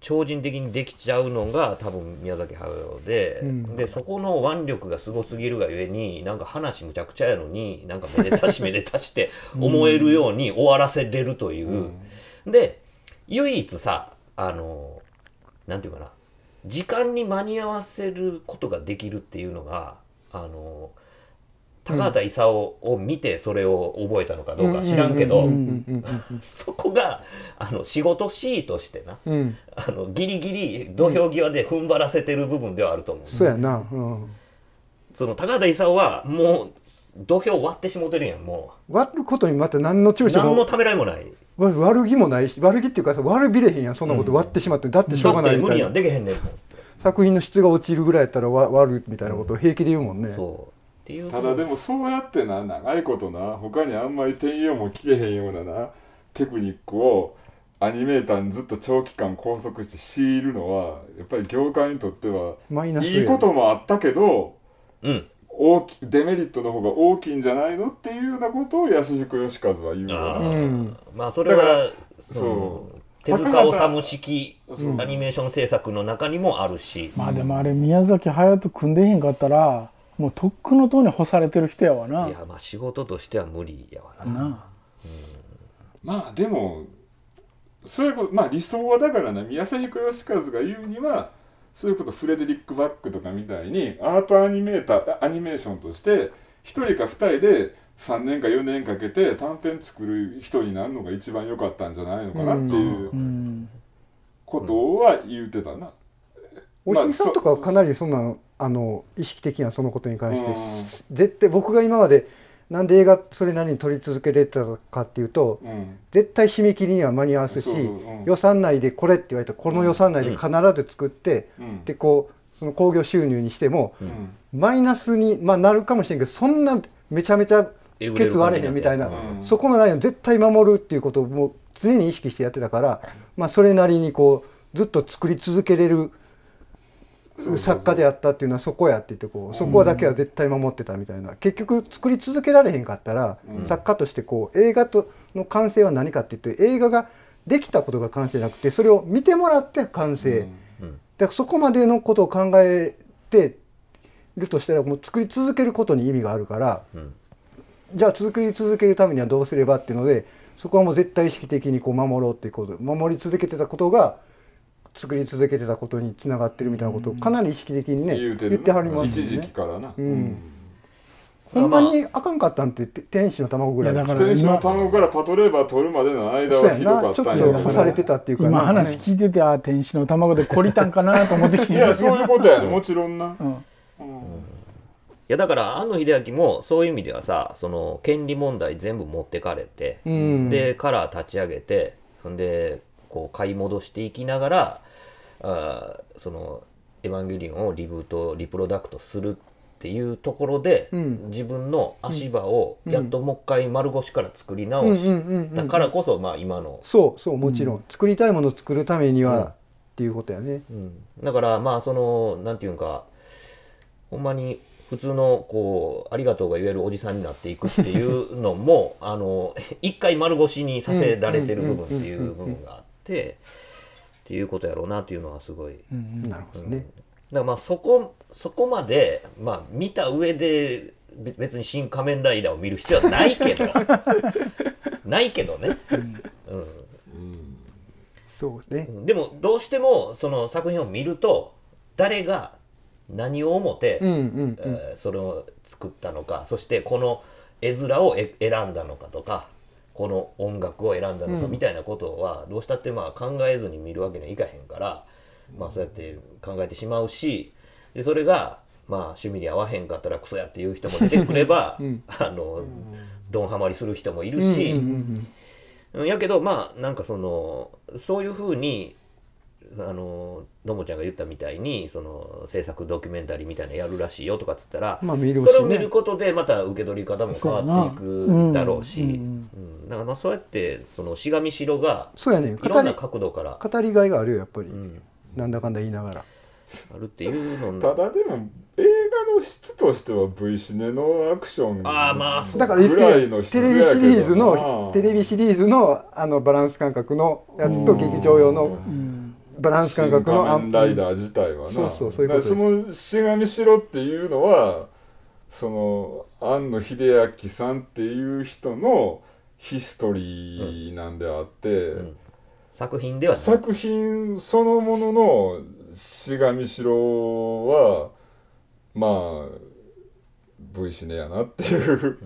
S1: 超人的にできちゃうのが多分宮崎駿で、
S3: うん。
S1: でそこの腕力がすごすぎるがゆえになんか話むちゃくちゃやのになんかめでたしめでたしって 思えるように終わらせれるという、で唯一さあのなんていうかな時間に間に合わせることができるっていうのがあの高畑勲を見てそれを覚えたのかどうか知らんけど、
S3: うんうん
S1: そこがあの仕事 C としてな
S3: うん。うん
S1: あのギリギリ土俵際で踏ん張らせてる部分ではあると思う、
S3: そうやな。うん。
S1: その高畑勲はもう土俵割ってしもてるやんも
S3: 割ることにまた何の
S1: う
S3: 躊躇も
S1: 何のためらいもない。
S3: わ悪気もないし悪気っていうかさ悪びれへんやんそんなこと割ってしまってだってしょう
S1: だ
S3: がないみたいな。
S1: 無理やんでけへんねん
S3: 作品の質が落ちるぐらいやったらわ割るみたいなことを平気で言うもんね。
S1: そうっていう
S5: ただでもそうやってな長いことな他にあんまり転用も聞けへんようななテクニックをアニメーターにずっと長期間拘束して強いるのはやっぱり業界にとっては
S3: マイナス
S5: いいこともあったけど
S1: うん。
S5: 大きデメリットの方が大きいんじゃないのっていうようなことを安彦義和は言う。
S3: うん
S1: ー。まあそれはその手塚治虫式アニメーション制作の中にもあるし、
S4: まあでもあれ宮崎駿と組んでへんかったらもうとっくのとおりに干されてる人やわな。い
S1: やまあ仕事としては無理やわな。
S4: な
S5: まあでもそういうことまあ理想はだからな宮崎義和が言うにはそういうことフレデリック・バックとかみたいにアートアニメーターアニメーションとして1人か2人で3年か4年かけて短編作る人になるのが一番良かったんじゃないのかなっていう
S4: うん。
S5: ことは言うてたな、
S3: おしいさんとかはかなりそんなあの意識的なそのことに関して絶対僕が今までなんで映画それなりに撮り続けれたかっていうと
S5: うん。うん
S3: 絶対締め切りには間に合わすし
S5: そううん
S3: 予算内でこれって言われたらこの予算内で必ず作って
S5: うん。
S3: でこうその興行収入にしても
S5: うん。
S3: マイナスに、まあ、なるかもしれんけどそんなめちゃめちゃケツ割れへんみたいな、
S5: うん。
S3: そこのラインを絶対守るっていうことをもう常に意識してやってたから、まあ、それなりにこうずっと作り続けれる作家であったっていうのはそこやって言ってこうそこだけは絶対守ってたみたいな。結局作り続けられへんかったら、
S5: うん。
S3: 作家としてこう映画との完成は何かって言って映画ができたことが完成じゃなくてそれを見てもらって完成。
S1: うん。
S3: だからそこまでのことを考えてるとしたらもう作り続けることに意味があるから
S1: うん。
S3: じゃあ作り続けるためにはどうすればっていうのでそこはもう絶対意識的にこう守ろうっていうこと守り続けてたことが作り続けてたことにつながってるみたいなことをかなり意識的にね
S5: 言うてる。
S3: 言ってはります
S5: 一時期。からな、
S3: うん。ほんまにあかんかったんってて天使の卵ぐらい
S4: だから
S5: 天使の卵からパトレーバー取るまでの間はひどか
S3: な。ちょっ
S5: ったんや。
S3: と干されてたっていうかね
S4: 話聞いててあ天使の卵で懲りたんかなと思って聞いて。
S5: いやそういうことやね。もちろんな、
S4: うん。
S5: うん。
S1: いやだから庵野秀明もそういう意味ではさその権利問題全部持ってかれて、
S3: うん。
S1: でカラー立ち上げてほんでこう買い戻していきながらあーその「エヴァンゲリオン」をリブートリプロダクトするっていうところで、
S3: うん。
S1: 自分の足場をやっともう一回丸腰から作り
S3: うん
S1: 直し
S3: うんうんうん
S1: たからこそまあ今の、
S3: そうそうもちろん、作りたいものを作るためには、
S1: うん。
S3: っていうことやね。
S1: うん。だからまあそのなんていうんかほんまに普通のこうありがとうが言えるおじさんになっていくっていうのもあの一回丸腰にさせられてる部分っていう部分があってっていうことやろうなっていうのはすごい、
S4: うん
S3: なるほど
S1: うん。
S3: ね。
S1: だからまあそこそこまでまあ見た上でべ別に「新仮面ライダー」を見る必要はないけど。ないけどね、うん。
S3: そうね。
S1: でもどうしてもその作品を見ると誰が何を思って、
S3: うんうんうん。
S1: えーそれを作ったのかそしてこの絵面をえ選んだのかとかこの音楽を選んだのか
S3: うん。
S1: みたいなことはどうしたってまあ考えずに見るわけにはいかへんから、まあそうやって考えてしまうしでそれがまあ趣味に合わへんかったらクソやっていう人も出てくれば、
S3: うん。
S1: あのドンハマりする人もいるし、やけどまあなんかそのそういうふうにあののもちゃんが言ったみたいにその制作ドキュメンタリーみたいなのやるらしいよとかっつったら、
S3: まあ見るしね。
S1: それを見る。ことでまた受け取り方も変わっていくだろうし
S4: そうやな。
S1: うんだからまあそうやってそのしがみしろが
S3: そうやね。
S1: いろんな角度から、
S3: 語りがいがあるよやっぱり。
S1: う。ん、
S3: なんだかんだ言いながら。
S1: あるっていうの
S5: ただでも映画の質としては V シネのアクション
S1: あーまあそう。
S3: だから言って
S5: ぐらい
S3: る
S5: の質
S3: テレビシリーズの
S5: の
S3: テレビシリーズのあのバランス感覚のやつと劇場用の
S4: うん
S3: バランス感覚の
S5: 仮面ライダー自体はな。
S3: そうそうそういうこと
S5: そのしがみしろっていうのはその庵野秀明さんっていう人のヒストリーなんであって、
S1: うん。作品では
S5: 作品そのもののしがみしろはまあ V シネやなっていう、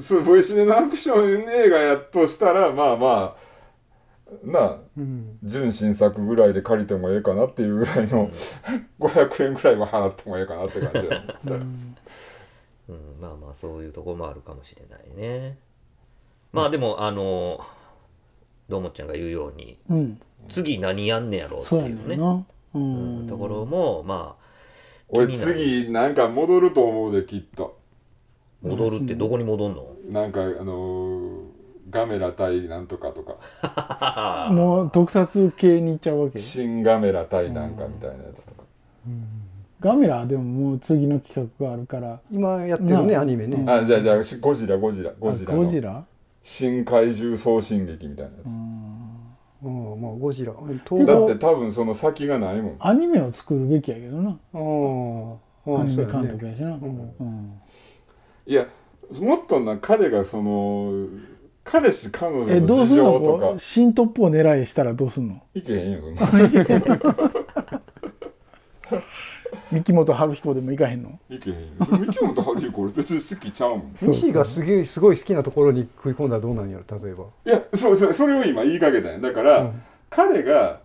S5: そう V シネのアクション映画やとしたらまあまあなあ
S3: うん。
S5: 純新作ぐらいで借りてもええかなっていうぐらいの500円ぐらいは払ってもええかなって感じだ
S1: うん、まあまあそういうところもあるかもしれないね。まあでもあのどうもっちゃんが言うように
S4: うん。
S1: 次何やんねやろうっていうね。
S4: う
S1: うん。
S4: ん。
S1: ところもまあ
S5: 俺次なんか戻ると思うできっと。
S1: 戻るってどこに戻んの？
S5: なんかあのーガメラ対なんとかとか。
S4: もう特撮系に行っちゃうわけ？
S5: 新ガメラ対なんかみたいなやつとか。
S4: ガメラでももう次の企画があるから。
S3: 今やってるね
S4: な
S3: アニメね。
S5: あじゃあじゃあしゴジラゴジラゴジラの。
S4: ゴジラ？
S5: 新怪獣送信劇みたいなやつ。
S3: うん。まあゴジラ。
S5: だ
S3: 東
S5: って多分その先がないもん。
S4: アニメを作るべきやけどな。
S3: うん
S4: アニメ監督やしな、
S3: ん。
S4: うん。
S5: いやもっとな彼がその彼氏彼女
S4: えど
S5: の事
S4: うすんの？
S5: 情とか。
S4: こう新トップを狙いしたらどうすんの？
S5: いけへんよそんな。
S4: 三木本春彦でもいかへんの？
S5: いけへんよ。三木本春彦俺別に好きちゃうもん。
S4: そう。
S3: 西がすげえすごい好きなところに食い込んだらどうなんやろ例えば。
S5: いやそうそうそれを今言いかけたんや。だから、
S3: うん。
S5: 彼が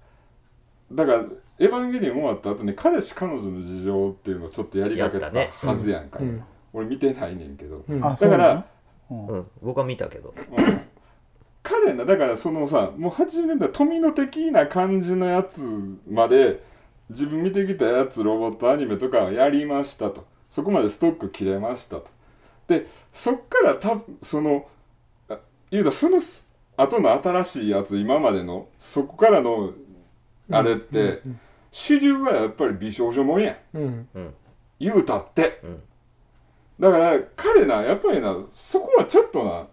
S5: だから「エヴァンゲリオン」終わった後に彼氏彼女の事情っていうのをちょっとやりかけた
S1: やったね
S5: はずやんか、
S3: うん。
S5: 俺見てないねんけど、
S3: うん。
S4: あ
S5: だから
S4: そうなの？
S1: うん。僕は見たけど。
S5: うん。彼なだからそのさもう80年代富野的な感じのやつまで自分見てきたやつロボットアニメとかやりましたと。そこまでストック切れましたと。でそっからたそのあ言うたらその後の新しいやつ今までのそこからのあれって、
S3: うん
S5: 主流はやっぱり美少女もんや。ん
S3: うん。
S1: うん。
S5: 言うたって、
S1: うん
S5: だから彼なやっぱりなそこはちょっとな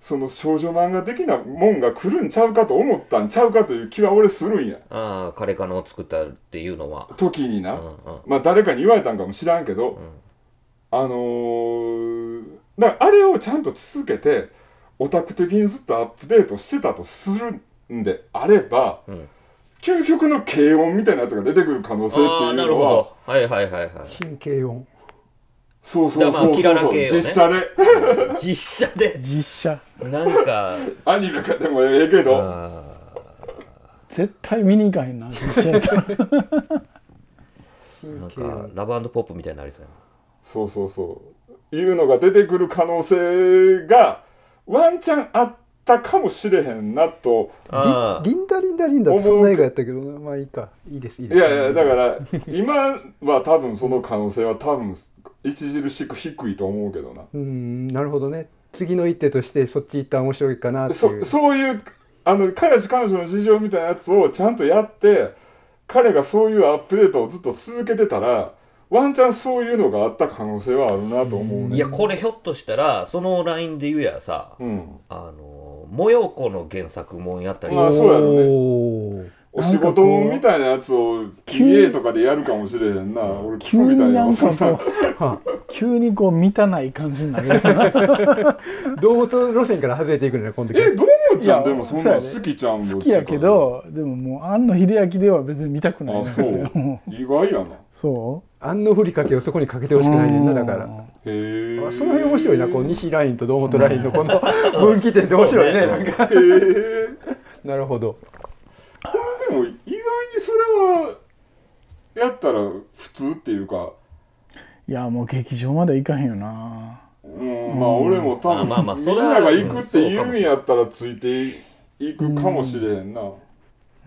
S5: その少女漫画的なもんが来るんちゃうかと思ったんちゃうかという気は俺するんや。
S1: ああ彼かのを作ったっていうのは。
S5: 時にな、
S1: うんうん。
S5: まあ誰かに言われたんかも知らんけど、
S1: うん。
S5: あのー、だからあれをちゃんと続けてオタク的にずっとアップデートしてたとするんであれば
S1: うん。
S5: 究極の軽音みたいなやつが出てくる可能性って
S1: ああなるほ
S5: いうのは
S1: ど。はいはいはいはい。
S3: 神経音
S5: そうそうそうそう。
S1: だからまあキララ系よね。
S5: 実写で。
S1: 実写で。
S4: 実写。
S1: なんか。
S5: アニメかでもええけど。
S1: あ
S4: 絶対見に行かへんな実写やったら。
S1: ー なん
S3: 神経音
S1: かラブポップみたいになりそうや
S5: そうそうそう。いうのが出てくる可能性がワンチャンあったかもしれへんなと。
S3: リンダリンダリンダってそんな映画やったけどな。まあいいか。いいですいいです。
S5: いやいやだから今は多分その可能性は多分著しく低いと思うけどな。
S3: うんなるほどね。次の一手としてそっち行ったら面白いかなってい
S5: そう。そういうあの彼氏彼女の事情みたいなやつをちゃんとやって彼がそういうアップデートをずっと続けてたらワンチャンそういうのがあった可能性はあるなと思うね。
S1: いやこれひょっとしたらそのラインで言うやさ
S5: うん。
S1: あの模様子の原作もんやったり。
S5: まあそうやろね
S3: お
S5: 仕事みたいなやつを
S4: 急に
S5: PA とかでやるかもしれへんな。俺クソみたい
S4: 急になん
S5: なそんな
S4: かこ
S3: は
S4: う 急にこう満たない感じになるよな。
S3: 堂本路線から外れていくのね今度。
S5: えどうもちゃんでもそんな好きちゃん
S4: 好きやけどでももう庵野秀明では別に見たくないな
S5: あそ う。意外やな。
S4: そ
S3: 安のふりかけをそこにかけて
S4: う
S3: ほしくないねんなだから。
S4: うん。
S5: へ
S3: その辺面白いなこう西ラインと堂本ラインのこの分岐点って面白いね
S1: ね
S3: なんか。
S5: へえ
S3: なるほど
S5: でも意外にそれはやったら普通っていうか。
S4: いやもう劇場まで行かへんよな。
S5: うんまあ俺も多分
S1: あまあまあ
S5: みん
S1: それは
S5: なが行くって言うんやったらついていくかもしれへんな。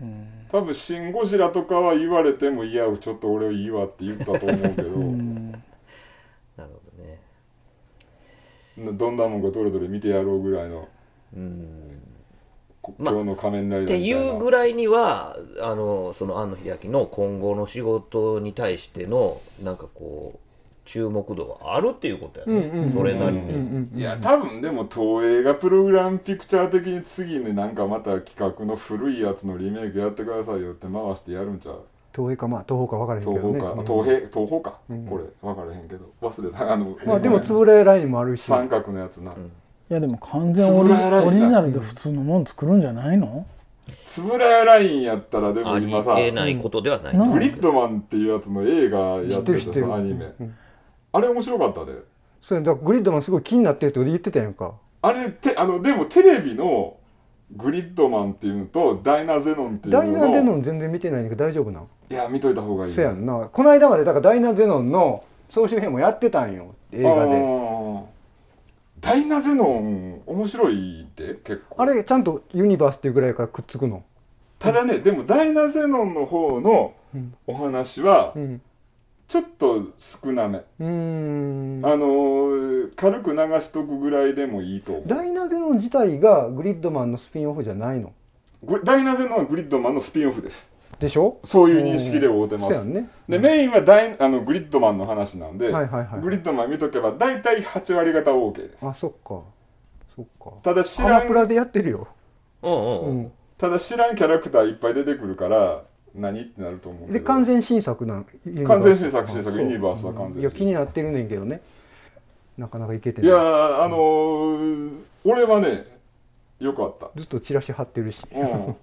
S4: うん。
S5: 多分「シン・ゴジラ」とかは言われてもいやちょっと俺いいわって言ったと思うけど。
S4: うん。
S1: なるほどね。
S5: どんなもんかどれどれ見てやろうぐらいの。
S1: うん。
S5: こ
S1: まあ
S5: 今日の仮面ライ
S1: って
S5: ダーみたいな。
S1: いうぐらいにはあのその庵野秀明の今後の仕事に対してのなんかこう注目度があるっていうことやね、それなりに、
S5: いや多分でも東映がプログラムピクチャー的に次になんかまた企画の古いやつのリメイクやってくださいよって回してやるんちゃう？
S3: 東映かまあ東宝か分からへんけどね。
S5: 東宝か、
S3: うん。
S5: 東平東宝か、
S3: うん。
S5: これ分からへんけど。忘れた。あの、
S3: まあでもつぶらやラインもあるし。
S5: 三角のやつな、
S1: ん
S4: いやでも完全オリオリジナルで普通のもん作るんじゃないの？
S5: つぶらやラインやったらでも
S1: あり
S5: 今さ
S1: えないことではない、
S4: うん。
S5: グリッドマンっていうやつの映画や
S3: 知
S5: っ
S3: っててる知ってる。
S5: アニメ、
S3: うん。
S5: あれ面白かったで。
S3: そうやだからグリッドマンすごい気になってるって言ってたやんか。
S5: あれてあのでもテレビのグリッドマンっていうのとダイナゼノンっていうの
S3: ダイナゼノン全然見てないんだけど大丈夫なん？
S5: いや見といた方がいい
S3: そうやんな。この間までだからダイナゼノンの総集編もやってたんよ映画
S5: あ
S3: で
S5: ーダイナゼノン面白いって？結構。
S3: あれちゃんとユニバースっていうぐらいからくっつくの？
S5: ただねでもダイナゼノンの方の
S3: うん。
S5: お話は
S3: うん。
S5: ちょっと少なめ、
S3: うーん。
S5: あのー軽く流しとくぐらいでもいいと思う。
S3: ダイナゼノン自体がグリッドマンのスピンオフじゃないの？
S5: グダイナゼノンはグリッドマンのスピンオフです
S3: でしょ？
S5: そういう認識で会うてます。
S3: ね。
S5: でメインはダイあのグリッドマンの話なんで、
S3: はいはいはい
S5: グリッドマン見とけば大体8割方 OK です。
S3: あそっか。そっか。
S5: ただ知
S3: ア
S5: らん
S3: マプラでやってるよ。
S1: うんうんうん、
S3: うん。
S5: ただ知らんキャラクターいっぱい出てくるから何ってなると思うけど。
S3: で完全新作な
S5: 完全新作新作ユニバースは完全新作。
S3: いや気になってるねんけどね。なかなかいけて
S5: い。や
S3: ない
S5: ーあのー俺はねよかった。
S3: ずっとチラシ貼ってるし。
S5: うん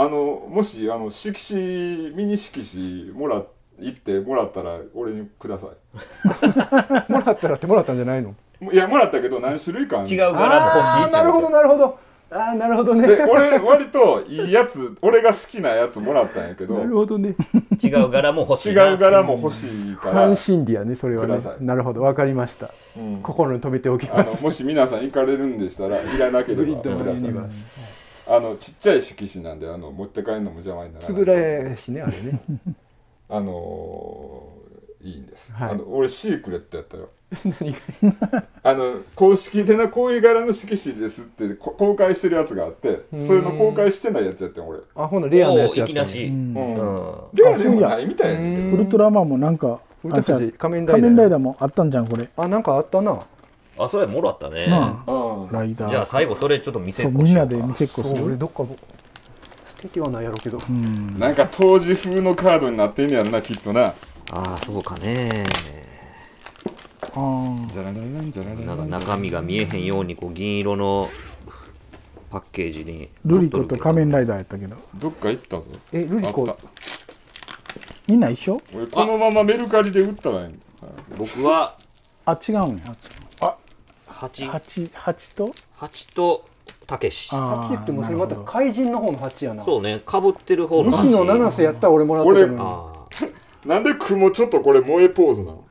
S5: あのもしあの色紙ミニ色紙もら行ってもらったら俺にくださ
S3: もらったらってもらったんじゃないの？
S5: いいやもらったけど何種類か
S1: 違う柄も欲しい
S3: なるほどなるほど。ああなるほどね。
S5: で俺割といいやつ俺が好きなやつもらったんやけど。
S3: なるほどね。
S1: 違う柄も欲し
S5: 違
S1: いうな
S5: 柄も欲しいから、
S3: 半心理やねそれはね。なるほど。わかりました。
S5: うん。
S3: 心に留めておき
S5: あ
S3: ます。
S5: のもし皆さん行かれるんでしたらいらなければ
S3: グリッド
S5: ください
S3: のユニバース
S5: あのちっちゃい色紙なんであの持って帰るのも邪魔にならない
S3: つぶらやしねあれね。
S5: あのーいいんです、
S3: はい。
S5: あの俺シークレットやったよ。あの公式でなこういう柄の色紙ですってこ公開してるやつがあってそれの公開してないやつやってん俺。
S3: あほなレアなや
S1: お
S3: つやったね
S1: いきなし、
S4: うん。
S5: レアでもないみたいやねんけど。
S3: うん。
S4: ウルトラマンもなんか
S3: 仮面ライダー
S4: もあったんじゃんこれ。
S3: あなんかあったな
S1: あそうやもらったね。
S4: なあ
S5: うん。
S4: ライダー。
S1: じゃあ最後それちょっと見せっこ
S4: そうみんなで
S1: しようか
S4: 見せっこす
S3: そう俺
S4: る
S3: どっか捨ててはないやろうけど。
S4: うん。
S5: なんか当時風のカードになってんねやろなきっとな。
S1: ああそうかね。
S4: あ
S5: じゃらららんじゃららら
S1: なんか中身が見えへんようにこう銀色のパッケージに
S4: ルリコと仮面ライダーやったけど。
S5: どっか行ったぞ。
S3: えルリコ？
S5: あった
S4: みんな一緒？
S5: 俺このままメルカリで売ったらいいん
S1: 僕は
S4: あ違うんや
S1: 八。
S4: 八八と？
S1: 八とたけし。
S4: あ
S3: 8ってもうそれまた怪人の方の8やな。
S1: そうねかぶってる方の
S3: 西野七瀬やったら俺もらってたのに
S1: あ
S5: なんで雲ちょっとこれ萌えポーズなの？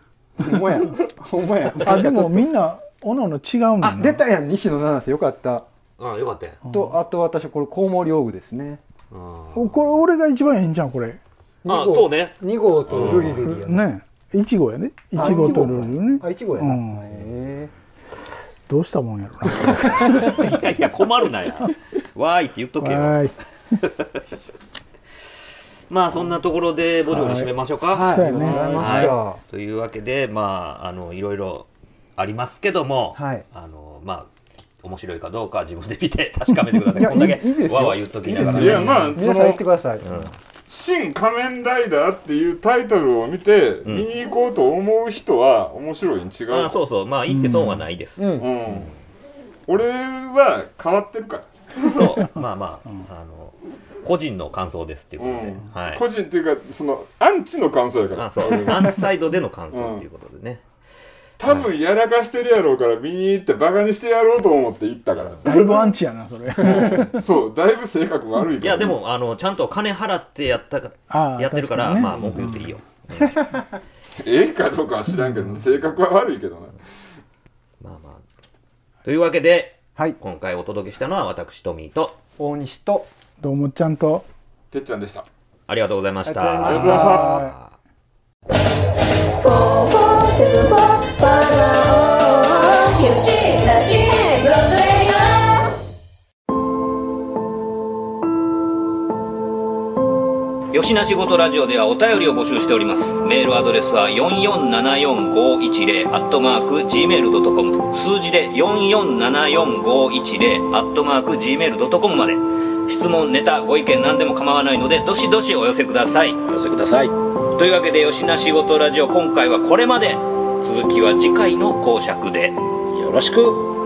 S3: ほんまや。ほんまや。
S4: あでもみんなおのおの違うねんな
S3: あ出たやん西野七瀬。よかった。
S1: あああよかったよ
S3: とあと私これコウモリオグですね。
S4: これ俺が一番ええんじゃんこれ？
S1: あ
S3: 二号
S1: そうね。
S3: 2号とルリルリやね
S4: ねいちごやねいちごとルルね。
S3: あ1号やな。
S4: うん。
S3: へ
S4: どうしたもんやろな。い
S1: やいや困るなや。わーいって言っとけよ。
S4: はーい。
S1: まあそんなところでボジョに締めましょうか。
S3: えはい。
S4: そうやね。
S3: ありがとうござい。ました
S1: はい、というわけでまああのいろいろありますけども、
S3: はい。
S1: あのまあ面白いかどうかは自分で見て確かめてください。
S3: いや
S1: こんだけ
S3: いいいいですよ。
S1: わわ言っときながら。
S5: いやまあ
S3: 皆さん言ってください。
S1: うん
S5: 新仮面ライダーっていうタイトルを見て、
S1: ん。
S5: 見に行こうと思う人は面白いに違う。
S1: あそうそう。まあ言って損はないです、
S3: うん。
S5: うん。俺は変わってるから。
S1: そう。まあまあ、あの個人の感想ですっていうことで、
S5: うん。
S1: はい。
S5: 個人っていうかそのアンチの感想やから。
S1: あそう。アンチサイドでの感想っていうことでね、
S5: 多分やらかしてるやろうから見に行ってバカにしてやろうと思って行ったから。
S4: だいぶアンチやなそれ。
S5: そうだいぶ性格悪いから。
S1: いやでもあのちゃんと金払ってやったかやってるから、
S4: ね。
S1: まあ文句言っていいよ、
S5: ええかどうかは知らんけど、性格は悪いけどな。
S1: まあまあ。というわけで
S3: はい。
S1: 今回お届けしたのは私トミーと
S3: 大西と
S4: どうもちゃんと。
S5: てっちゃんでした。
S1: ありがとうございました。
S3: ありがとう
S5: ございました。
S1: したよしなしごとラジオではお便りを募集しております。メールアドレスは4474510アットマーク gmail.com 数字で4474510アットマーク gmail.com まで質問、ネタ、ご意見何でも構わないのでどしどしお寄せください。
S6: お寄せください
S1: というわけでよしなしごとラジオ今回はこれまで続きは次回の講釈で。
S6: よろしく。